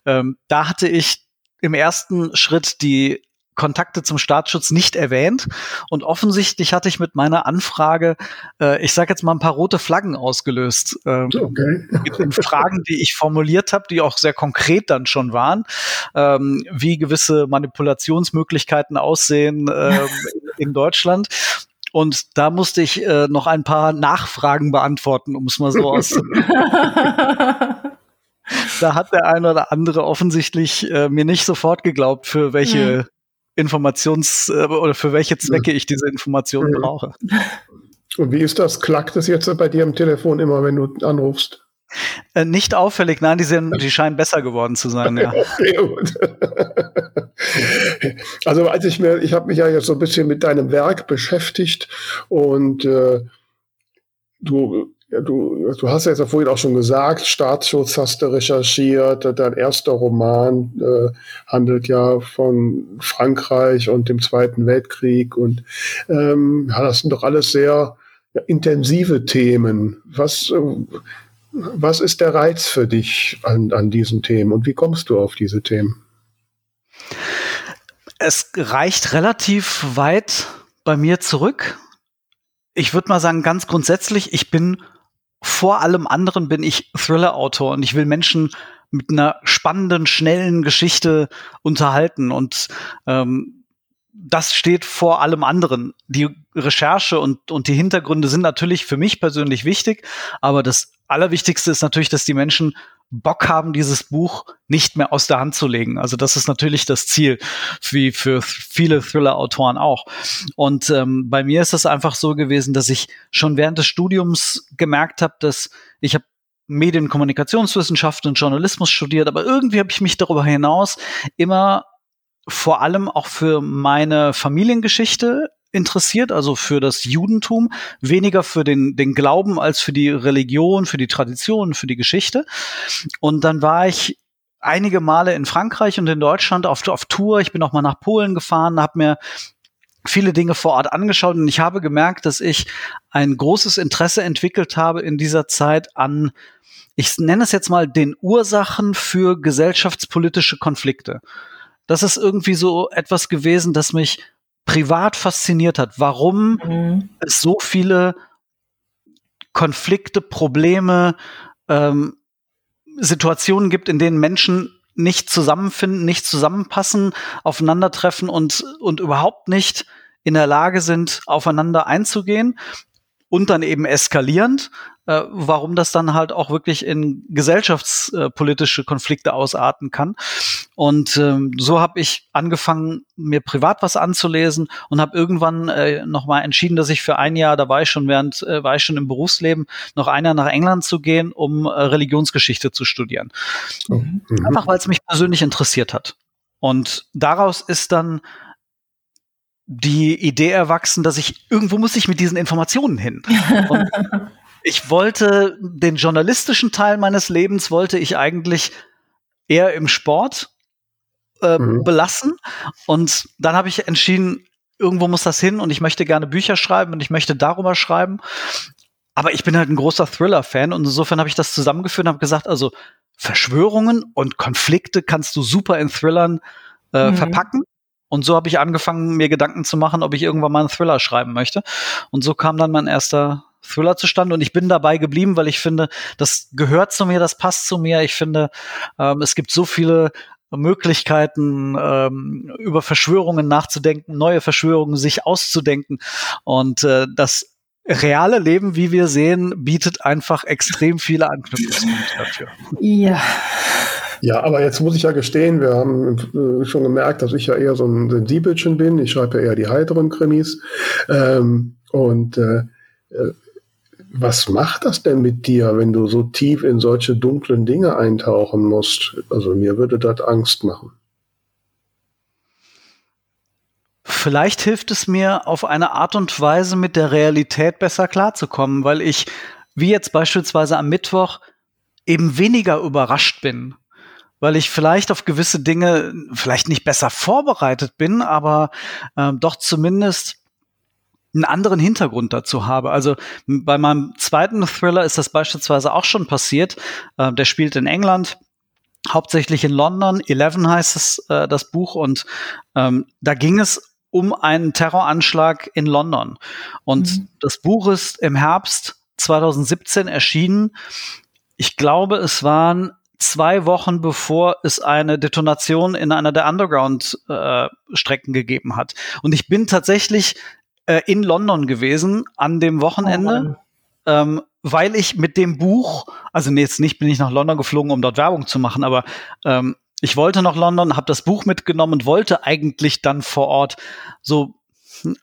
D: ähm, da hatte ich im ersten Schritt die Kontakte zum Staatsschutz nicht erwähnt. Und offensichtlich hatte ich mit meiner Anfrage, äh, ich sage jetzt mal ein paar rote Flaggen ausgelöst. Ähm, okay. in Fragen, die ich formuliert habe, die auch sehr konkret dann schon waren, ähm, wie gewisse Manipulationsmöglichkeiten aussehen ähm, in Deutschland. Und da musste ich äh, noch ein paar Nachfragen beantworten, um es mal so auszudrücken. da hat der eine oder andere offensichtlich äh, mir nicht sofort geglaubt, für welche. Informations- äh, oder für welche Zwecke ich diese Informationen mhm. brauche.
A: Und wie ist das? Klackt es jetzt bei dir am Telefon immer, wenn du anrufst?
D: Äh, nicht auffällig, nein, die, sind, die scheinen besser geworden zu sein, ja. okay, gut.
A: also als ich mir, ich habe mich ja jetzt so ein bisschen mit deinem Werk beschäftigt und äh, du ja, du, du hast ja jetzt vorhin auch schon gesagt, Staatsschutz hast du recherchiert. Dein erster Roman äh, handelt ja von Frankreich und dem Zweiten Weltkrieg. Und ähm, das sind doch alles sehr ja, intensive Themen. Was, äh, was ist der Reiz für dich an, an diesen Themen und wie kommst du auf diese Themen?
D: Es reicht relativ weit bei mir zurück. Ich würde mal sagen, ganz grundsätzlich, ich bin vor allem anderen bin ich Thriller-Autor und ich will Menschen mit einer spannenden, schnellen Geschichte unterhalten. Und ähm, das steht vor allem anderen. Die Recherche und, und die Hintergründe sind natürlich für mich persönlich wichtig, aber das Allerwichtigste ist natürlich, dass die Menschen Bock haben, dieses Buch nicht mehr aus der Hand zu legen. Also das ist natürlich das Ziel, wie für viele Thriller-Autoren auch. Und ähm, bei mir ist es einfach so gewesen, dass ich schon während des Studiums gemerkt habe, dass ich habe Medienkommunikationswissenschaften und Journalismus studiert, aber irgendwie habe ich mich darüber hinaus immer vor allem auch für meine Familiengeschichte interessiert, also für das Judentum, weniger für den, den Glauben als für die Religion, für die Tradition, für die Geschichte. Und dann war ich einige Male in Frankreich und in Deutschland auf, auf Tour. Ich bin auch mal nach Polen gefahren, habe mir viele Dinge vor Ort angeschaut und ich habe gemerkt, dass ich ein großes Interesse entwickelt habe in dieser Zeit an, ich nenne es jetzt mal den Ursachen für gesellschaftspolitische Konflikte. Das ist irgendwie so etwas gewesen, das mich privat fasziniert hat, warum mhm. es so viele Konflikte, Probleme, ähm, Situationen gibt, in denen Menschen nicht zusammenfinden, nicht zusammenpassen, aufeinandertreffen und, und überhaupt nicht in der Lage sind, aufeinander einzugehen und dann eben eskalierend, äh, warum das dann halt auch wirklich in gesellschaftspolitische Konflikte ausarten kann. Und ähm, so habe ich angefangen, mir privat was anzulesen und habe irgendwann äh, nochmal entschieden, dass ich für ein Jahr, da war ich schon während, äh, war ich schon im Berufsleben, noch ein Jahr nach England zu gehen, um äh, Religionsgeschichte zu studieren. Mhm. Einfach weil es mich persönlich interessiert hat. Und daraus ist dann die Idee erwachsen, dass ich irgendwo muss ich mit diesen Informationen hin. Und ich wollte den journalistischen Teil meines Lebens wollte ich eigentlich eher im Sport äh, mhm. belassen und dann habe ich entschieden, irgendwo muss das hin und ich möchte gerne Bücher schreiben und ich möchte darüber schreiben. Aber ich bin halt ein großer Thriller-Fan und insofern habe ich das zusammengeführt und habe gesagt, also Verschwörungen und Konflikte kannst du super in Thrillern äh, mhm. verpacken. Und so habe ich angefangen, mir Gedanken zu machen, ob ich irgendwann mal einen Thriller schreiben möchte. Und so kam dann mein erster Thriller zustande. Und ich bin dabei geblieben, weil ich finde, das gehört zu mir, das passt zu mir. Ich finde, ähm, es gibt so viele Möglichkeiten, ähm, über Verschwörungen nachzudenken, neue Verschwörungen sich auszudenken. Und äh, das reale Leben, wie wir sehen, bietet einfach extrem viele Anknüpfungspunkte dafür.
B: Ja.
A: Ja, aber jetzt muss ich ja gestehen, wir haben äh, schon gemerkt, dass ich ja eher so ein Sensibelchen bin. Ich schreibe ja eher die heiteren Krimis. Ähm, und äh, äh, was macht das denn mit dir, wenn du so tief in solche dunklen Dinge eintauchen musst? Also mir würde das Angst machen.
D: Vielleicht hilft es mir auf eine Art und Weise mit der Realität besser klarzukommen, weil ich, wie jetzt beispielsweise am Mittwoch, eben weniger überrascht bin weil ich vielleicht auf gewisse Dinge vielleicht nicht besser vorbereitet bin, aber äh, doch zumindest einen anderen Hintergrund dazu habe. Also bei meinem zweiten Thriller ist das beispielsweise auch schon passiert. Äh, der spielt in England, hauptsächlich in London. Eleven heißt es, äh, das Buch. Und ähm, da ging es um einen Terroranschlag in London. Und mhm. das Buch ist im Herbst 2017 erschienen. Ich glaube, es waren zwei Wochen bevor es eine Detonation in einer der Underground-Strecken äh, gegeben hat. Und ich bin tatsächlich äh, in London gewesen an dem Wochenende, oh ähm, weil ich mit dem Buch, also nee, jetzt nicht bin ich nach London geflogen, um dort Werbung zu machen, aber ähm, ich wollte nach London, habe das Buch mitgenommen und wollte eigentlich dann vor Ort so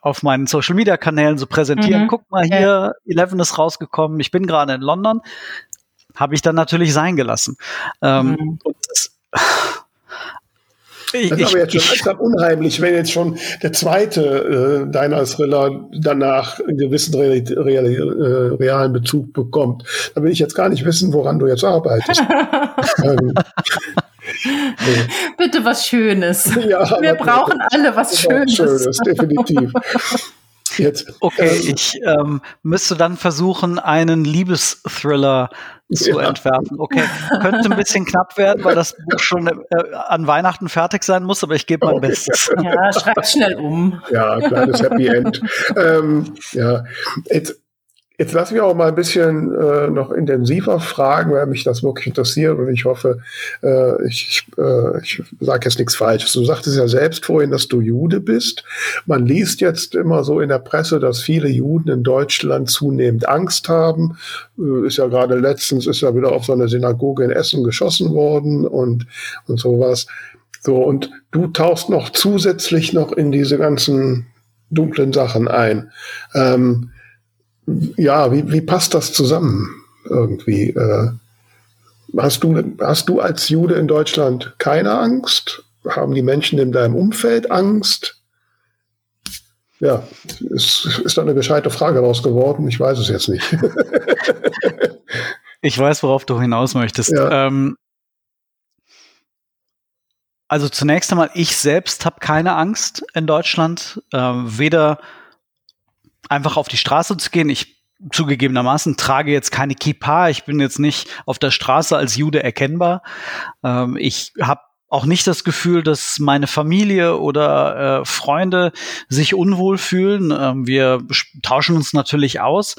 D: auf meinen Social Media Kanälen so präsentieren. Mhm. Guck mal hier, Eleven ist rausgekommen. Ich bin gerade in London habe ich dann natürlich sein gelassen. Ähm, mhm. das,
A: ich, das ist aber jetzt schon langsam unheimlich, wenn jetzt schon der zweite äh, deiner Thriller danach einen gewissen real, real, äh, realen Bezug bekommt. Da will ich jetzt gar nicht wissen, woran du jetzt arbeitest. ähm,
B: nee. Bitte was Schönes. Ja, Wir brauchen alle was Schönes. Schönes,
D: definitiv. Jetzt, okay, ich ähm, müsste dann versuchen, einen Liebesthriller zu ja. entwerfen. Okay, könnte ein bisschen knapp werden, weil das Buch schon äh, an Weihnachten fertig sein muss, aber ich gebe mein okay. Bestes.
B: Ja, schreib schnell um.
A: Ja, kleines Happy End. ähm, ja, jetzt, Jetzt lass mich auch mal ein bisschen äh, noch intensiver fragen, weil mich das wirklich interessiert und ich hoffe, äh, ich, äh, ich sage jetzt nichts Falsches. Du sagtest ja selbst vorhin, dass du Jude bist. Man liest jetzt immer so in der Presse, dass viele Juden in Deutschland zunehmend Angst haben. Äh, ist ja gerade letztens, ist ja wieder auf so eine Synagoge in Essen geschossen worden und, und sowas. So, und du tauchst noch zusätzlich noch in diese ganzen dunklen Sachen ein. Ähm, ja, wie, wie passt das zusammen irgendwie? Äh, hast, du, hast du als Jude in Deutschland keine Angst? Haben die Menschen in deinem Umfeld Angst? Ja, ist, ist da eine gescheite Frage raus geworden? Ich weiß es jetzt nicht.
D: ich weiß, worauf du hinaus möchtest. Ja. Ähm, also zunächst einmal, ich selbst habe keine Angst in Deutschland, äh, weder einfach auf die Straße zu gehen. Ich zugegebenermaßen trage jetzt keine Kippa. Ich bin jetzt nicht auf der Straße als Jude erkennbar. Ähm, ich habe auch nicht das Gefühl, dass meine Familie oder äh, Freunde sich unwohl fühlen. Ähm, wir tauschen uns natürlich aus,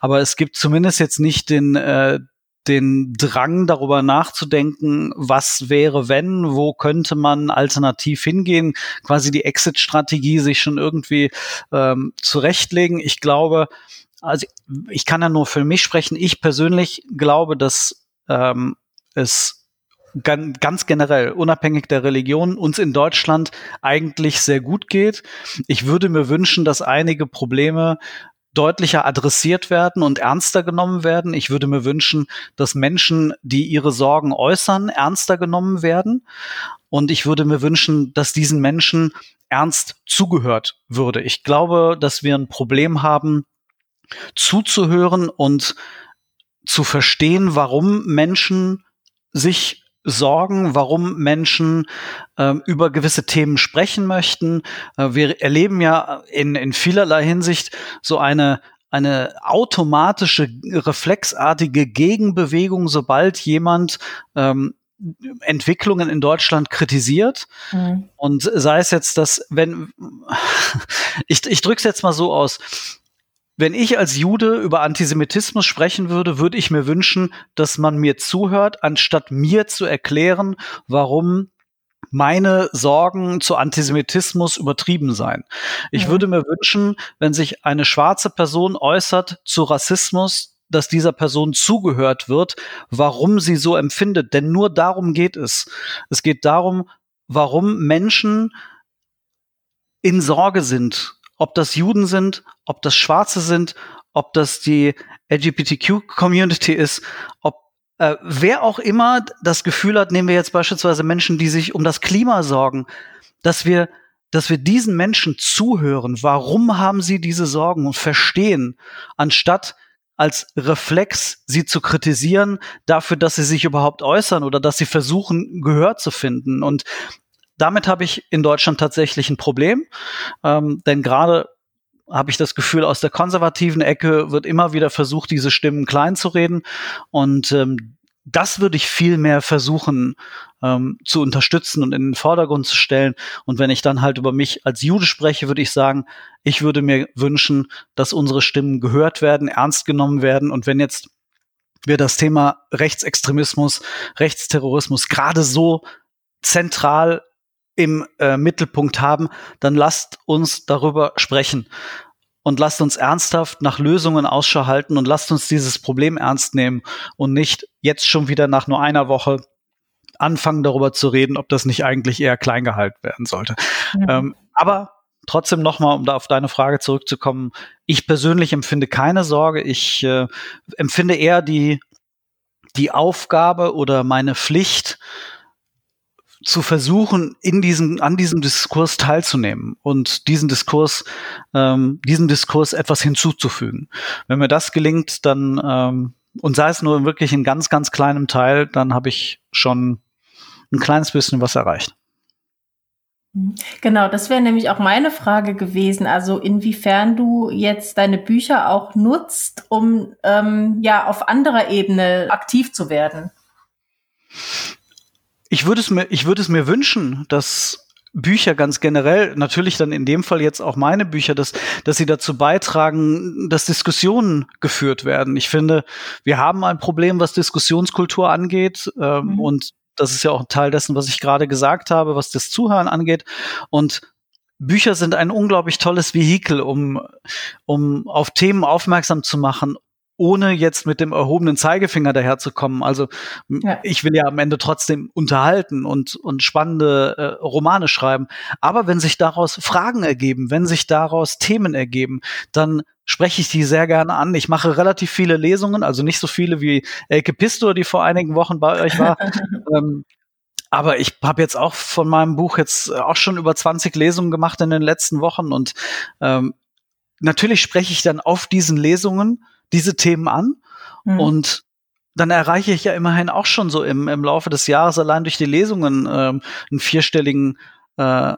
D: aber es gibt zumindest jetzt nicht den äh, den Drang darüber nachzudenken, was wäre, wenn, wo könnte man alternativ hingehen, quasi die Exit-Strategie sich schon irgendwie ähm, zurechtlegen. Ich glaube, also ich kann ja nur für mich sprechen. Ich persönlich glaube, dass ähm, es ganz generell, unabhängig der Religion, uns in Deutschland eigentlich sehr gut geht. Ich würde mir wünschen, dass einige Probleme deutlicher adressiert werden und ernster genommen werden. Ich würde mir wünschen, dass Menschen, die ihre Sorgen äußern, ernster genommen werden. Und ich würde mir wünschen, dass diesen Menschen ernst zugehört würde. Ich glaube, dass wir ein Problem haben, zuzuhören und zu verstehen, warum Menschen sich Sorgen, warum Menschen äh, über gewisse Themen sprechen möchten. Äh, wir erleben ja in, in vielerlei Hinsicht so eine eine automatische, reflexartige Gegenbewegung, sobald jemand ähm, Entwicklungen in Deutschland kritisiert. Mhm. Und sei es jetzt, dass, wenn, ich, ich drücke es jetzt mal so aus, wenn ich als Jude über Antisemitismus sprechen würde, würde ich mir wünschen, dass man mir zuhört, anstatt mir zu erklären, warum meine Sorgen zu Antisemitismus übertrieben seien. Ich ja. würde mir wünschen, wenn sich eine schwarze Person äußert zu Rassismus, dass dieser Person zugehört wird, warum sie so empfindet. Denn nur darum geht es. Es geht darum, warum Menschen in Sorge sind ob das Juden sind, ob das Schwarze sind, ob das die LGBTQ-Community ist, ob äh, wer auch immer das Gefühl hat, nehmen wir jetzt beispielsweise Menschen, die sich um das Klima sorgen, dass wir dass wir diesen Menschen zuhören. Warum haben sie diese Sorgen und verstehen, anstatt als Reflex sie zu kritisieren dafür, dass sie sich überhaupt äußern oder dass sie versuchen, Gehör zu finden. Und damit habe ich in Deutschland tatsächlich ein Problem, ähm, denn gerade habe ich das Gefühl, aus der konservativen Ecke wird immer wieder versucht, diese Stimmen klein zu reden. Und ähm, das würde ich viel mehr versuchen ähm, zu unterstützen und in den Vordergrund zu stellen. Und wenn ich dann halt über mich als Jude spreche, würde ich sagen, ich würde mir wünschen, dass unsere Stimmen gehört werden, ernst genommen werden. Und wenn jetzt wir das Thema Rechtsextremismus, Rechtsterrorismus gerade so zentral im äh, Mittelpunkt haben, dann lasst uns darüber sprechen und lasst uns ernsthaft nach Lösungen Ausschau halten und lasst uns dieses Problem ernst nehmen und nicht jetzt schon wieder nach nur einer Woche anfangen darüber zu reden, ob das nicht eigentlich eher klein gehalten werden sollte. Mhm. Ähm, aber trotzdem nochmal, um da auf deine Frage zurückzukommen, ich persönlich empfinde keine Sorge. Ich äh, empfinde eher die, die Aufgabe oder meine Pflicht, zu versuchen, in diesem, an diesem Diskurs teilzunehmen und diesen Diskurs, ähm, diesem Diskurs etwas hinzuzufügen. Wenn mir das gelingt, dann, ähm, und sei es nur wirklich in ganz, ganz kleinem Teil, dann habe ich schon ein kleines bisschen was erreicht.
B: Mhm. Genau, das wäre nämlich auch meine Frage gewesen. Also inwiefern du jetzt deine Bücher auch nutzt, um ähm, ja auf anderer Ebene aktiv zu werden
D: ich würde es mir, ich würde es mir wünschen, dass Bücher ganz generell, natürlich dann in dem Fall jetzt auch meine Bücher, dass, dass sie dazu beitragen, dass Diskussionen geführt werden. Ich finde, wir haben ein Problem, was Diskussionskultur angeht. Ähm, mhm. Und das ist ja auch ein Teil dessen, was ich gerade gesagt habe, was das Zuhören angeht. Und Bücher sind ein unglaublich tolles Vehikel, um, um auf Themen aufmerksam zu machen, ohne jetzt mit dem erhobenen Zeigefinger daherzukommen. Also ja. ich will ja am Ende trotzdem unterhalten und, und spannende äh, Romane schreiben. Aber wenn sich daraus Fragen ergeben, wenn sich daraus Themen ergeben, dann spreche ich die sehr gerne an. Ich mache relativ viele Lesungen, also nicht so viele wie Elke Pistor, die vor einigen Wochen bei euch war. ähm, aber ich habe jetzt auch von meinem Buch jetzt auch schon über 20 Lesungen gemacht in den letzten Wochen und ähm, natürlich spreche ich dann auf diesen Lesungen diese Themen an mhm. und dann erreiche ich ja immerhin auch schon so im, im Laufe des Jahres allein durch die Lesungen ähm, einen vierstelligen äh,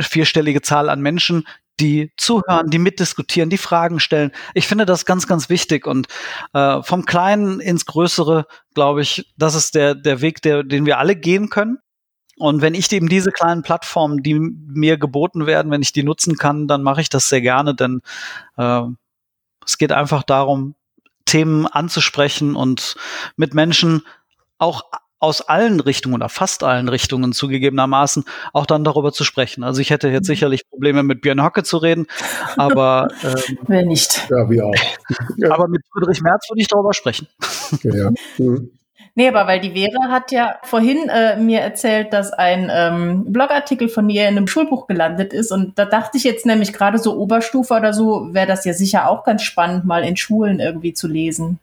D: vierstellige Zahl an Menschen, die zuhören, die mitdiskutieren, die Fragen stellen. Ich finde das ganz, ganz wichtig. Und äh, vom Kleinen ins Größere, glaube ich, das ist der, der Weg, der, den wir alle gehen können. Und wenn ich eben diese kleinen Plattformen, die mir geboten werden, wenn ich die nutzen kann, dann mache ich das sehr gerne, denn äh, es geht einfach darum, Themen anzusprechen und mit Menschen auch aus allen Richtungen oder fast allen Richtungen zugegebenermaßen auch dann darüber zu sprechen. Also ich hätte jetzt mhm. sicherlich Probleme mit Björn Hocke zu reden, aber
B: ähm, wer nicht.
A: Ja, wir auch.
D: Ja. Aber mit Friedrich Merz würde ich darüber sprechen. Ja.
B: Mhm. Nee, aber weil die Vera hat ja vorhin äh, mir erzählt, dass ein ähm, Blogartikel von ihr in einem Schulbuch gelandet ist. Und da dachte ich jetzt nämlich gerade so Oberstufe oder so, wäre das ja sicher auch ganz spannend, mal in Schulen irgendwie zu lesen.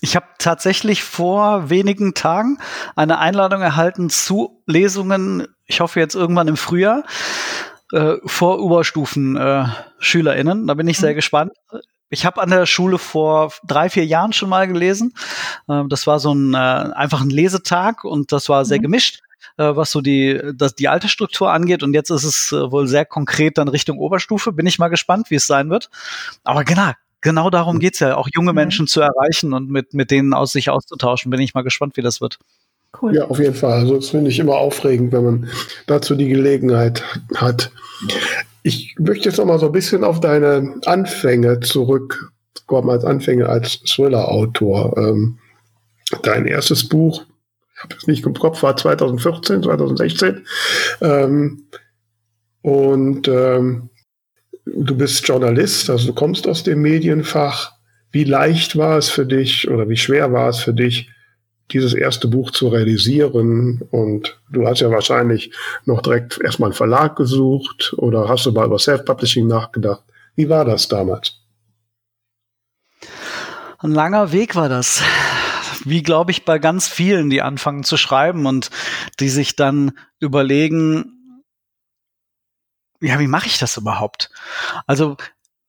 D: Ich habe tatsächlich vor wenigen Tagen eine Einladung erhalten zu Lesungen, ich hoffe jetzt irgendwann im Frühjahr, äh, vor Oberstufen äh, SchülerInnen. Da bin ich sehr mhm. gespannt. Ich habe an der Schule vor drei, vier Jahren schon mal gelesen. Äh, das war so ein äh, einfach ein Lesetag und das war sehr mhm. gemischt äh, was so die, das, die Altersstruktur angeht. Und jetzt ist es äh, wohl sehr konkret dann Richtung Oberstufe. Bin ich mal gespannt, wie es sein wird. Aber genau, genau darum geht's ja, auch junge mhm. Menschen zu erreichen und mit, mit denen aus sich auszutauschen. Bin ich mal gespannt, wie das wird.
A: Cool. Ja, auf jeden Fall. Also das finde ich immer aufregend, wenn man dazu die Gelegenheit hat. Ich möchte jetzt noch mal so ein bisschen auf deine Anfänge zurückkommen, als Anfänge als Thriller-Autor. Ähm, dein erstes Buch, ich habe es nicht im Kopf, war 2014, 2016. Ähm, und ähm, du bist Journalist, also du kommst aus dem Medienfach. Wie leicht war es für dich oder wie schwer war es für dich, dieses erste Buch zu realisieren? Und du hast ja wahrscheinlich noch direkt erstmal einen Verlag gesucht oder hast du mal über Self-Publishing nachgedacht. Wie war das damals?
D: Ein langer Weg war das. Wie glaube ich bei ganz vielen, die anfangen zu schreiben und die sich dann überlegen, ja, wie mache ich das überhaupt? Also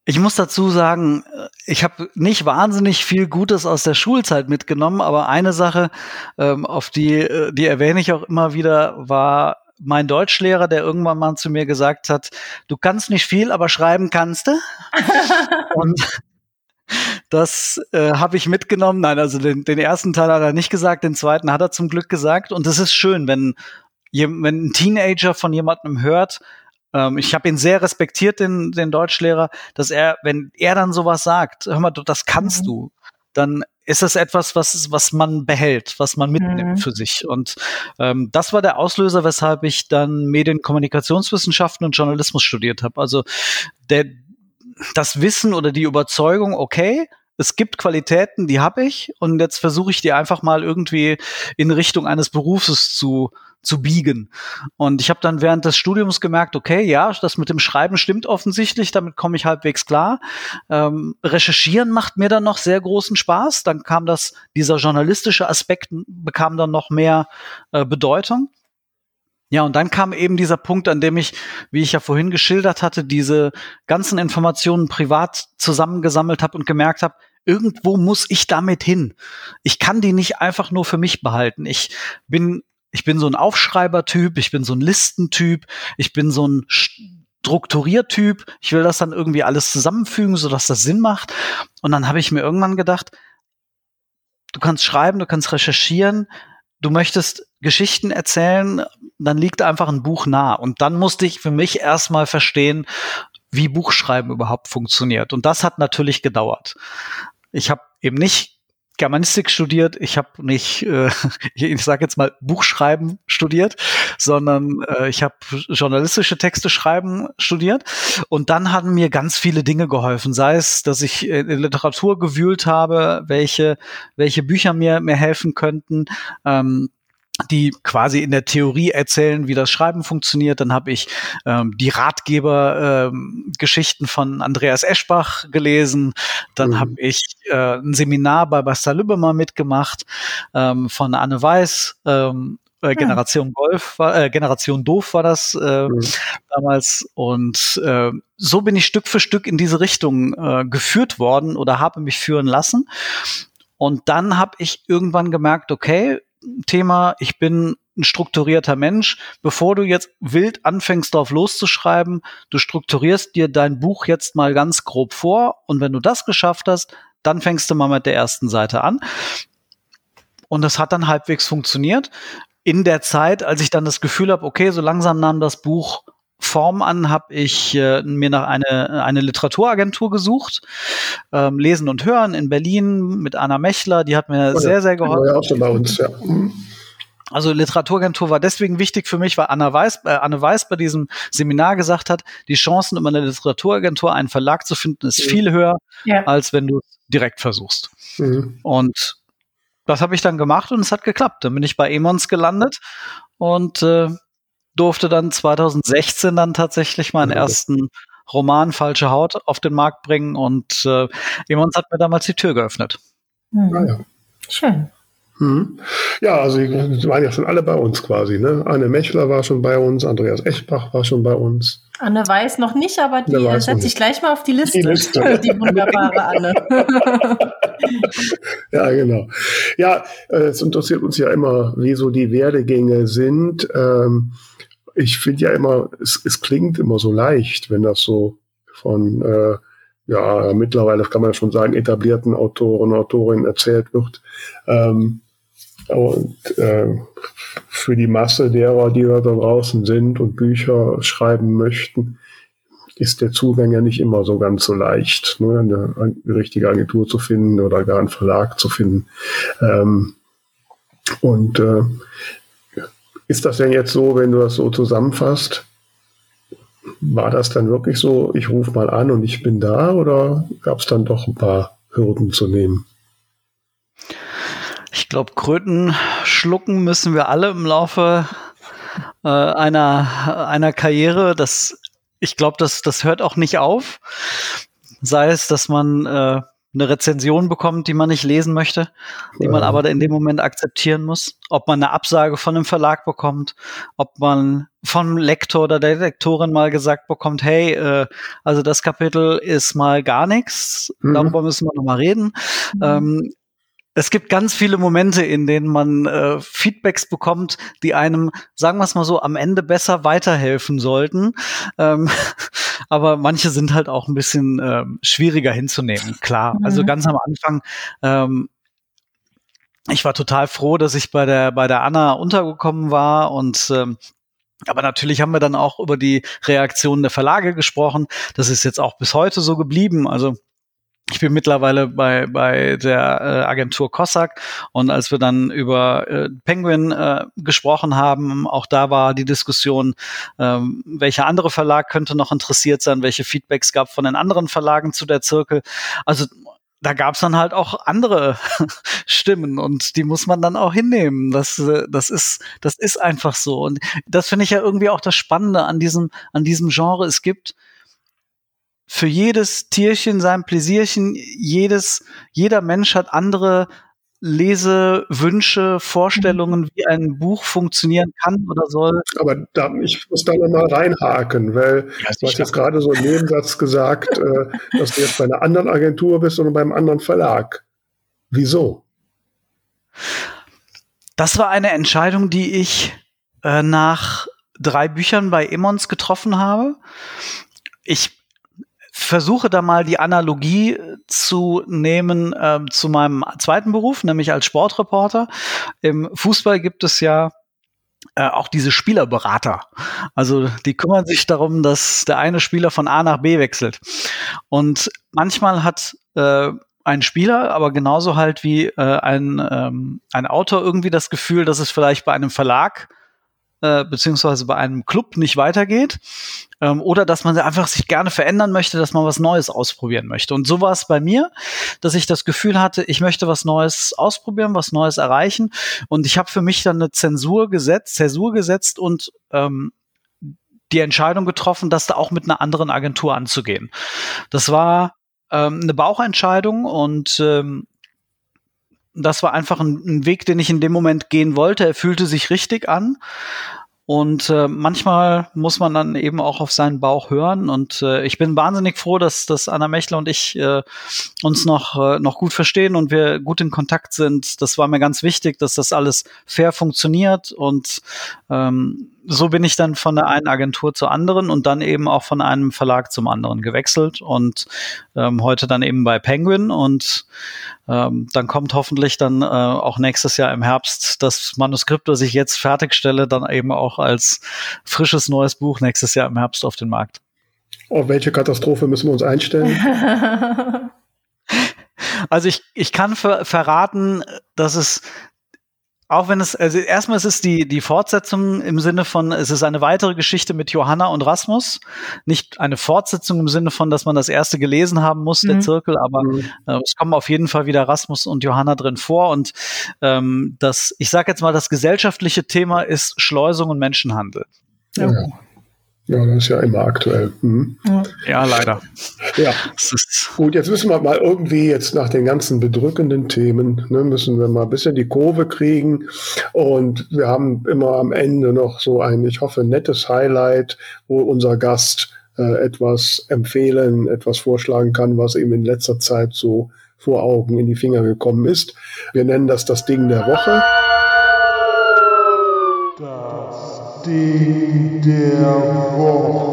D: ich muss dazu sagen, ich habe nicht wahnsinnig viel Gutes aus der Schulzeit mitgenommen, aber eine Sache, ähm, auf die, äh, die erwähne ich auch immer wieder, war mein Deutschlehrer, der irgendwann mal zu mir gesagt hat, du kannst nicht viel, aber schreiben kannst du. Und das äh, habe ich mitgenommen. Nein, also den, den ersten Teil hat er nicht gesagt, den zweiten hat er zum Glück gesagt. Und es ist schön, wenn, wenn ein Teenager von jemandem hört, ähm, ich habe ihn sehr respektiert, den, den Deutschlehrer, dass er, wenn er dann sowas sagt, hör mal, das kannst mhm. du, dann ist das etwas, was, was man behält, was man mitnimmt mhm. für sich. Und ähm, das war der Auslöser, weshalb ich dann Medienkommunikationswissenschaften und Journalismus studiert habe. Also der, das Wissen oder die Überzeugung, okay, es gibt Qualitäten, die habe ich und jetzt versuche ich die einfach mal irgendwie in Richtung eines Berufes zu zu biegen. Und ich habe dann während des Studiums gemerkt, okay, ja, das mit dem Schreiben stimmt offensichtlich, damit komme ich halbwegs klar. Ähm, Recherchieren macht mir dann noch sehr großen Spaß. Dann kam das, dieser journalistische Aspekt bekam dann noch mehr äh, Bedeutung. Ja, und dann kam eben dieser Punkt, an dem ich, wie ich ja vorhin geschildert hatte, diese ganzen Informationen privat zusammengesammelt habe und gemerkt habe, irgendwo muss ich damit hin. Ich kann die nicht einfach nur für mich behalten. Ich bin ich bin so ein Aufschreibertyp, ich bin so ein Listentyp, ich bin so ein Strukturiertyp. Ich will das dann irgendwie alles zusammenfügen, sodass das Sinn macht. Und dann habe ich mir irgendwann gedacht, du kannst schreiben, du kannst recherchieren. du möchtest Geschichten erzählen, dann liegt einfach ein Buch nah. Und dann musste ich für mich erstmal verstehen, wie Buchschreiben überhaupt funktioniert. Und das hat natürlich gedauert. Ich habe eben nicht Germanistik studiert, ich habe nicht, äh, ich, ich sage jetzt mal Buchschreiben studiert, sondern äh, ich habe journalistische Texte schreiben studiert. Und dann haben mir ganz viele Dinge geholfen, sei es, dass ich in Literatur gewühlt habe, welche, welche Bücher mir, mir helfen könnten. Ähm, die quasi in der Theorie erzählen, wie das Schreiben funktioniert. Dann habe ich ähm, die Ratgeber-Geschichten ähm, von Andreas Eschbach gelesen. Dann mhm. habe ich äh, ein Seminar bei Basta Lübbe mal mitgemacht ähm, von Anne Weiß. Ähm, äh, Generation Golf, war, äh, Generation Doof war das äh, mhm. damals. Und äh, so bin ich Stück für Stück in diese Richtung äh, geführt worden oder habe mich führen lassen. Und dann habe ich irgendwann gemerkt, okay, Thema, ich bin ein strukturierter Mensch. Bevor du jetzt wild anfängst, drauf loszuschreiben, du strukturierst dir dein Buch jetzt mal ganz grob vor und wenn du das geschafft hast, dann fängst du mal mit der ersten Seite an. Und das hat dann halbwegs funktioniert. In der Zeit, als ich dann das Gefühl habe, okay, so langsam nahm das Buch Form an, habe ich äh, mir nach eine, eine Literaturagentur gesucht. Ähm, Lesen und Hören in Berlin mit Anna Mechler, die hat mir oh ja, sehr, sehr geholfen. War ja auch schon bei uns, ja. Mhm. Also Literaturagentur war deswegen wichtig für mich, weil Anna Weiß, äh, Anne Weiß bei diesem Seminar gesagt hat, die Chancen, über eine Literaturagentur einen Verlag zu finden, ist mhm. viel höher, ja. als wenn du es direkt versuchst. Mhm. Und das habe ich dann gemacht und es hat geklappt. Dann bin ich bei Emons gelandet und äh, durfte dann 2016 dann tatsächlich meinen ja. ersten Roman Falsche Haut auf den Markt bringen und äh, jemand hat mir damals die Tür geöffnet.
A: Mhm. Ah, ja. Schön. Hm. Ja, also die waren ja schon alle bei uns quasi. Ne? Anne Mechler war schon bei uns, Andreas Eschbach war schon bei uns.
B: Anne Weiß noch nicht, aber die setze ich gleich mal auf die Liste. Die, Liste. die wunderbare Anne.
A: ja, genau. Ja, äh, es interessiert uns ja immer, wie so die Werdegänge sind. Ähm, ich finde ja immer, es, es klingt immer so leicht, wenn das so von, äh, ja, mittlerweile kann man schon sagen, etablierten Autoren, Autorinnen erzählt wird. Ähm, und äh, für die Masse derer, die da draußen sind und Bücher schreiben möchten, ist der Zugang ja nicht immer so ganz so leicht, ne, eine, eine richtige Agentur zu finden oder gar einen Verlag zu finden. Ähm, und äh, ist das denn jetzt so, wenn du das so zusammenfasst? War das dann wirklich so, ich rufe mal an und ich bin da oder gab es dann doch ein paar Hürden zu nehmen?
D: Ich glaube, Kröten schlucken müssen wir alle im Laufe äh, einer, einer Karriere. Das, ich glaube, das, das hört auch nicht auf. Sei es, dass man äh, eine Rezension bekommt, die man nicht lesen möchte, die man aber in dem Moment akzeptieren muss. Ob man eine Absage von einem Verlag bekommt, ob man vom Lektor oder der Lektorin mal gesagt bekommt, hey, äh, also das Kapitel ist mal gar nichts, mhm. darüber müssen wir nochmal reden. Mhm. Ähm, es gibt ganz viele Momente, in denen man äh, Feedbacks bekommt, die einem, sagen wir es mal so, am Ende besser weiterhelfen sollten. Ähm, aber manche sind halt auch ein bisschen äh, schwieriger hinzunehmen, klar. Mhm. Also ganz am Anfang ähm, ich war total froh, dass ich bei der bei der Anna untergekommen war und ähm, aber natürlich haben wir dann auch über die Reaktionen der Verlage gesprochen. Das ist jetzt auch bis heute so geblieben. Also ich bin mittlerweile bei, bei der äh, Agentur Cossack und als wir dann über äh, Penguin äh, gesprochen haben, auch da war die Diskussion, ähm, welcher andere Verlag könnte noch interessiert sein, welche Feedbacks gab von den anderen Verlagen zu der Zirkel. Also da gab es dann halt auch andere Stimmen und die muss man dann auch hinnehmen. Das, äh, das ist, das ist einfach so. Und das finde ich ja irgendwie auch das Spannende an diesem, an diesem Genre. Es gibt für jedes Tierchen sein Pläsierchen, jedes, jeder Mensch hat andere Lesewünsche, Vorstellungen, wie ein Buch funktionieren kann oder soll.
A: Aber da, ich muss da nochmal reinhaken, weil ja, du hast jetzt gerade so im Nebensatz gesagt, äh, dass du jetzt bei einer anderen Agentur bist und beim anderen Verlag. Wieso?
D: Das war eine Entscheidung, die ich äh, nach drei Büchern bei Emmons getroffen habe. Ich versuche da mal die Analogie zu nehmen äh, zu meinem zweiten Beruf, nämlich als Sportreporter. Im Fußball gibt es ja äh, auch diese Spielerberater. Also die kümmern sich darum, dass der eine Spieler von A nach B wechselt. Und manchmal hat äh, ein Spieler, aber genauso halt wie äh, ein, ähm, ein Autor irgendwie das Gefühl, dass es vielleicht bei einem Verlag äh, beziehungsweise bei einem Club nicht weitergeht ähm, oder dass man einfach sich gerne verändern möchte, dass man was Neues ausprobieren möchte. Und so war es bei mir, dass ich das Gefühl hatte, ich möchte was Neues ausprobieren, was Neues erreichen. Und ich habe für mich dann eine Zensur gesetzt, Zäsur gesetzt und ähm, die Entscheidung getroffen, das da auch mit einer anderen Agentur anzugehen. Das war ähm, eine Bauchentscheidung und ähm, das war einfach ein, ein, Weg, den ich in dem Moment gehen wollte. Er fühlte sich richtig an. Und äh, manchmal muss man dann eben auch auf seinen Bauch hören. Und äh, ich bin wahnsinnig froh, dass, dass Anna Mechler und ich äh, uns noch, äh, noch gut verstehen und wir gut in Kontakt sind. Das war mir ganz wichtig, dass das alles fair funktioniert. Und ähm, so bin ich dann von der einen Agentur zur anderen und dann eben auch von einem Verlag zum anderen gewechselt und ähm, heute dann eben bei Penguin und ähm, dann kommt hoffentlich dann äh, auch nächstes Jahr im Herbst das Manuskript, das ich jetzt fertigstelle, dann eben auch als frisches neues Buch nächstes Jahr im Herbst auf den Markt.
A: Auf welche Katastrophe müssen wir uns einstellen?
D: Also ich, ich kann ver verraten, dass es auch wenn es, also erstmal ist es die, die Fortsetzung im Sinne von, es ist eine weitere Geschichte mit Johanna und Rasmus. Nicht eine Fortsetzung im Sinne von, dass man das erste gelesen haben muss, mhm. der Zirkel, aber mhm. äh, es kommen auf jeden Fall wieder Rasmus und Johanna drin vor. Und ähm, das, ich sage jetzt mal, das gesellschaftliche Thema ist Schleusung und Menschenhandel.
A: Ja. ja. Ja, das ist ja immer aktuell. Mhm.
D: Ja, leider.
A: Ja. Gut, jetzt müssen wir mal irgendwie jetzt nach den ganzen bedrückenden Themen, ne, müssen wir mal ein bisschen die Kurve kriegen. Und wir haben immer am Ende noch so ein, ich hoffe, nettes Highlight, wo unser Gast äh, etwas empfehlen, etwas vorschlagen kann, was ihm in letzter Zeit so vor Augen in die Finger gekommen ist. Wir nennen das das Ding der Woche. Ding der Woche.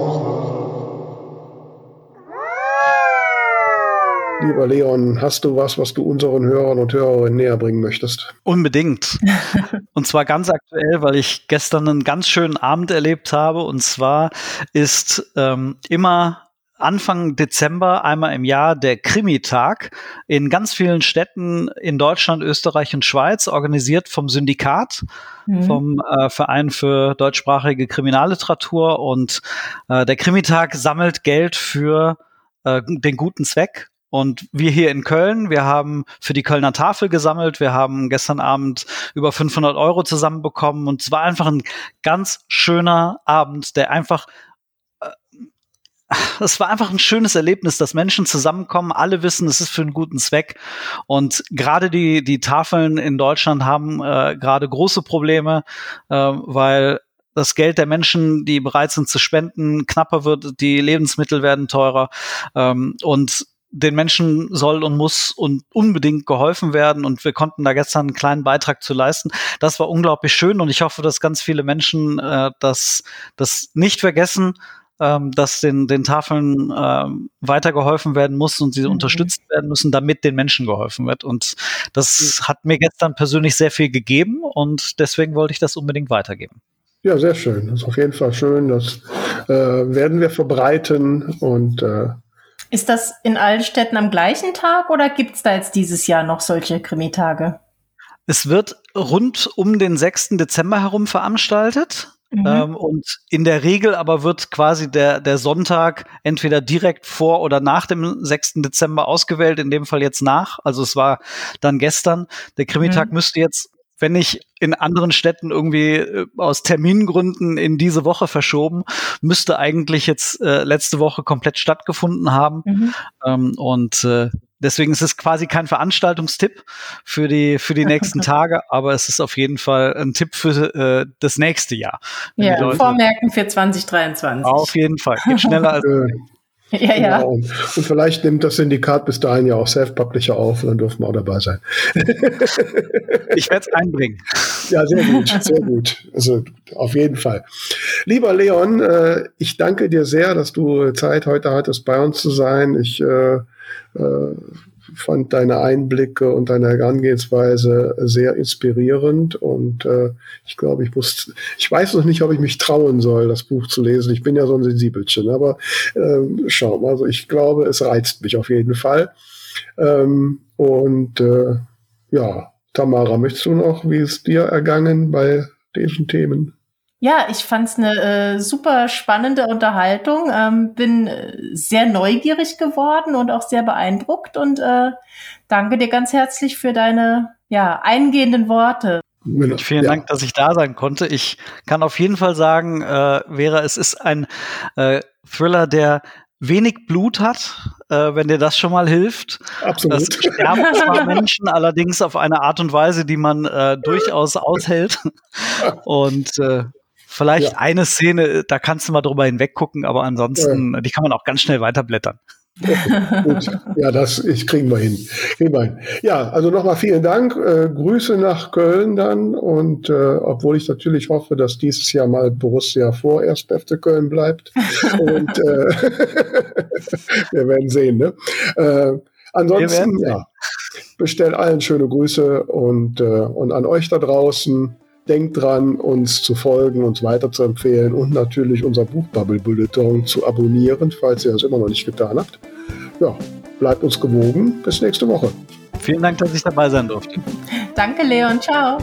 A: Lieber Leon, hast du was, was du unseren Hörern und Hörerinnen näher bringen möchtest?
D: Unbedingt. und zwar ganz aktuell, weil ich gestern einen ganz schönen Abend erlebt habe. Und zwar ist ähm, immer Anfang Dezember einmal im Jahr der Krimitag in ganz vielen Städten in Deutschland, Österreich und Schweiz, organisiert vom Syndikat, mhm. vom äh, Verein für deutschsprachige Kriminalliteratur. Und äh, der Krimitag sammelt Geld für äh, den guten Zweck. Und wir hier in Köln, wir haben für die Kölner Tafel gesammelt. Wir haben gestern Abend über 500 Euro zusammenbekommen. Und es war einfach ein ganz schöner Abend, der einfach es war einfach ein schönes Erlebnis, dass Menschen zusammenkommen, alle wissen, es ist für einen guten Zweck. Und gerade die, die Tafeln in Deutschland haben äh, gerade große Probleme, äh, weil das Geld der Menschen, die bereit sind zu spenden, knapper wird, die Lebensmittel werden teurer. Ähm, und den Menschen soll und muss und unbedingt geholfen werden und wir konnten da gestern einen kleinen Beitrag zu leisten. Das war unglaublich schön und ich hoffe, dass ganz viele Menschen äh, das, das nicht vergessen, ähm, dass den, den Tafeln ähm, weitergeholfen werden muss und sie mhm. unterstützt werden müssen, damit den Menschen geholfen wird. Und das mhm. hat mir gestern persönlich sehr viel gegeben und deswegen wollte ich das unbedingt weitergeben.
A: Ja, sehr schön. Das ist auf jeden Fall schön. Das äh, werden wir verbreiten und äh
B: ist das in allen Städten am gleichen Tag oder gibt es da jetzt dieses Jahr noch solche Krimitage?
D: Es wird rund um den 6. Dezember herum veranstaltet. Mhm. Ähm, und in der Regel aber wird quasi der, der Sonntag entweder direkt vor oder nach dem 6. Dezember ausgewählt, in dem Fall jetzt nach. Also es war dann gestern. Der Krimitag mhm. müsste jetzt wenn ich in anderen Städten irgendwie äh, aus Termingründen in diese Woche verschoben, müsste eigentlich jetzt äh, letzte Woche komplett stattgefunden haben. Mhm. Ähm, und äh, Deswegen ist es quasi kein Veranstaltungstipp für die, für die nächsten Tage, aber es ist auf jeden Fall ein Tipp für äh, das nächste Jahr.
B: Ja, Vormerken für 2023.
D: Auf jeden Fall. Geht schneller als.
B: Ja, ja. Genau.
A: Und, und, vielleicht nimmt das Syndikat bis dahin ja auch Self-Publisher auf und dann dürfen wir auch dabei sein.
D: ich werde es einbringen.
A: Ja, sehr gut, sehr gut. Also auf jeden Fall. Lieber Leon, äh, ich danke dir sehr, dass du Zeit heute hattest, bei uns zu sein. Ich äh, äh, fand deine Einblicke und deine Herangehensweise sehr inspirierend und äh, ich glaube, ich muss, ich weiß noch nicht, ob ich mich trauen soll, das Buch zu lesen. Ich bin ja so ein Sensibelchen, aber äh, schau mal, also ich glaube, es reizt mich auf jeden Fall. Ähm, und äh, ja, Tamara, möchtest du noch, wie es dir ergangen bei diesen Themen?
B: Ja, ich fand es eine äh, super spannende Unterhaltung. Ähm, bin äh, sehr neugierig geworden und auch sehr beeindruckt und äh, danke dir ganz herzlich für deine ja, eingehenden Worte.
D: Vielen ja. Dank, dass ich da sein konnte. Ich kann auf jeden Fall sagen, äh, Vera, es ist ein äh, Thriller, der wenig Blut hat, äh, wenn dir das schon mal hilft.
A: Absolut.
D: Das sterben zwar Menschen, allerdings auf eine Art und Weise, die man äh, durchaus aushält. Und äh, Vielleicht ja. eine Szene, da kannst du mal drüber hinweggucken, aber ansonsten, ja. die kann man auch ganz schnell weiterblättern.
A: Gut, ja, das ich, kriegen wir hin. Kriegen wir hin. Ja, also nochmal vielen Dank. Äh, Grüße nach Köln dann. Und äh, obwohl ich natürlich hoffe, dass dieses Jahr mal Borussia vorerst FC Köln bleibt. Und äh, wir werden sehen. Ne? Äh, ansonsten, ja, bestell allen schöne Grüße und, äh, und an euch da draußen. Denkt dran, uns zu folgen, uns weiterzuempfehlen und natürlich unser Buchbubble Bulletin zu abonnieren, falls ihr das immer noch nicht getan habt. Ja, bleibt uns gewogen. Bis nächste Woche.
D: Vielen Dank, dass ich dabei sein durfte.
B: Danke, Leon. Ciao.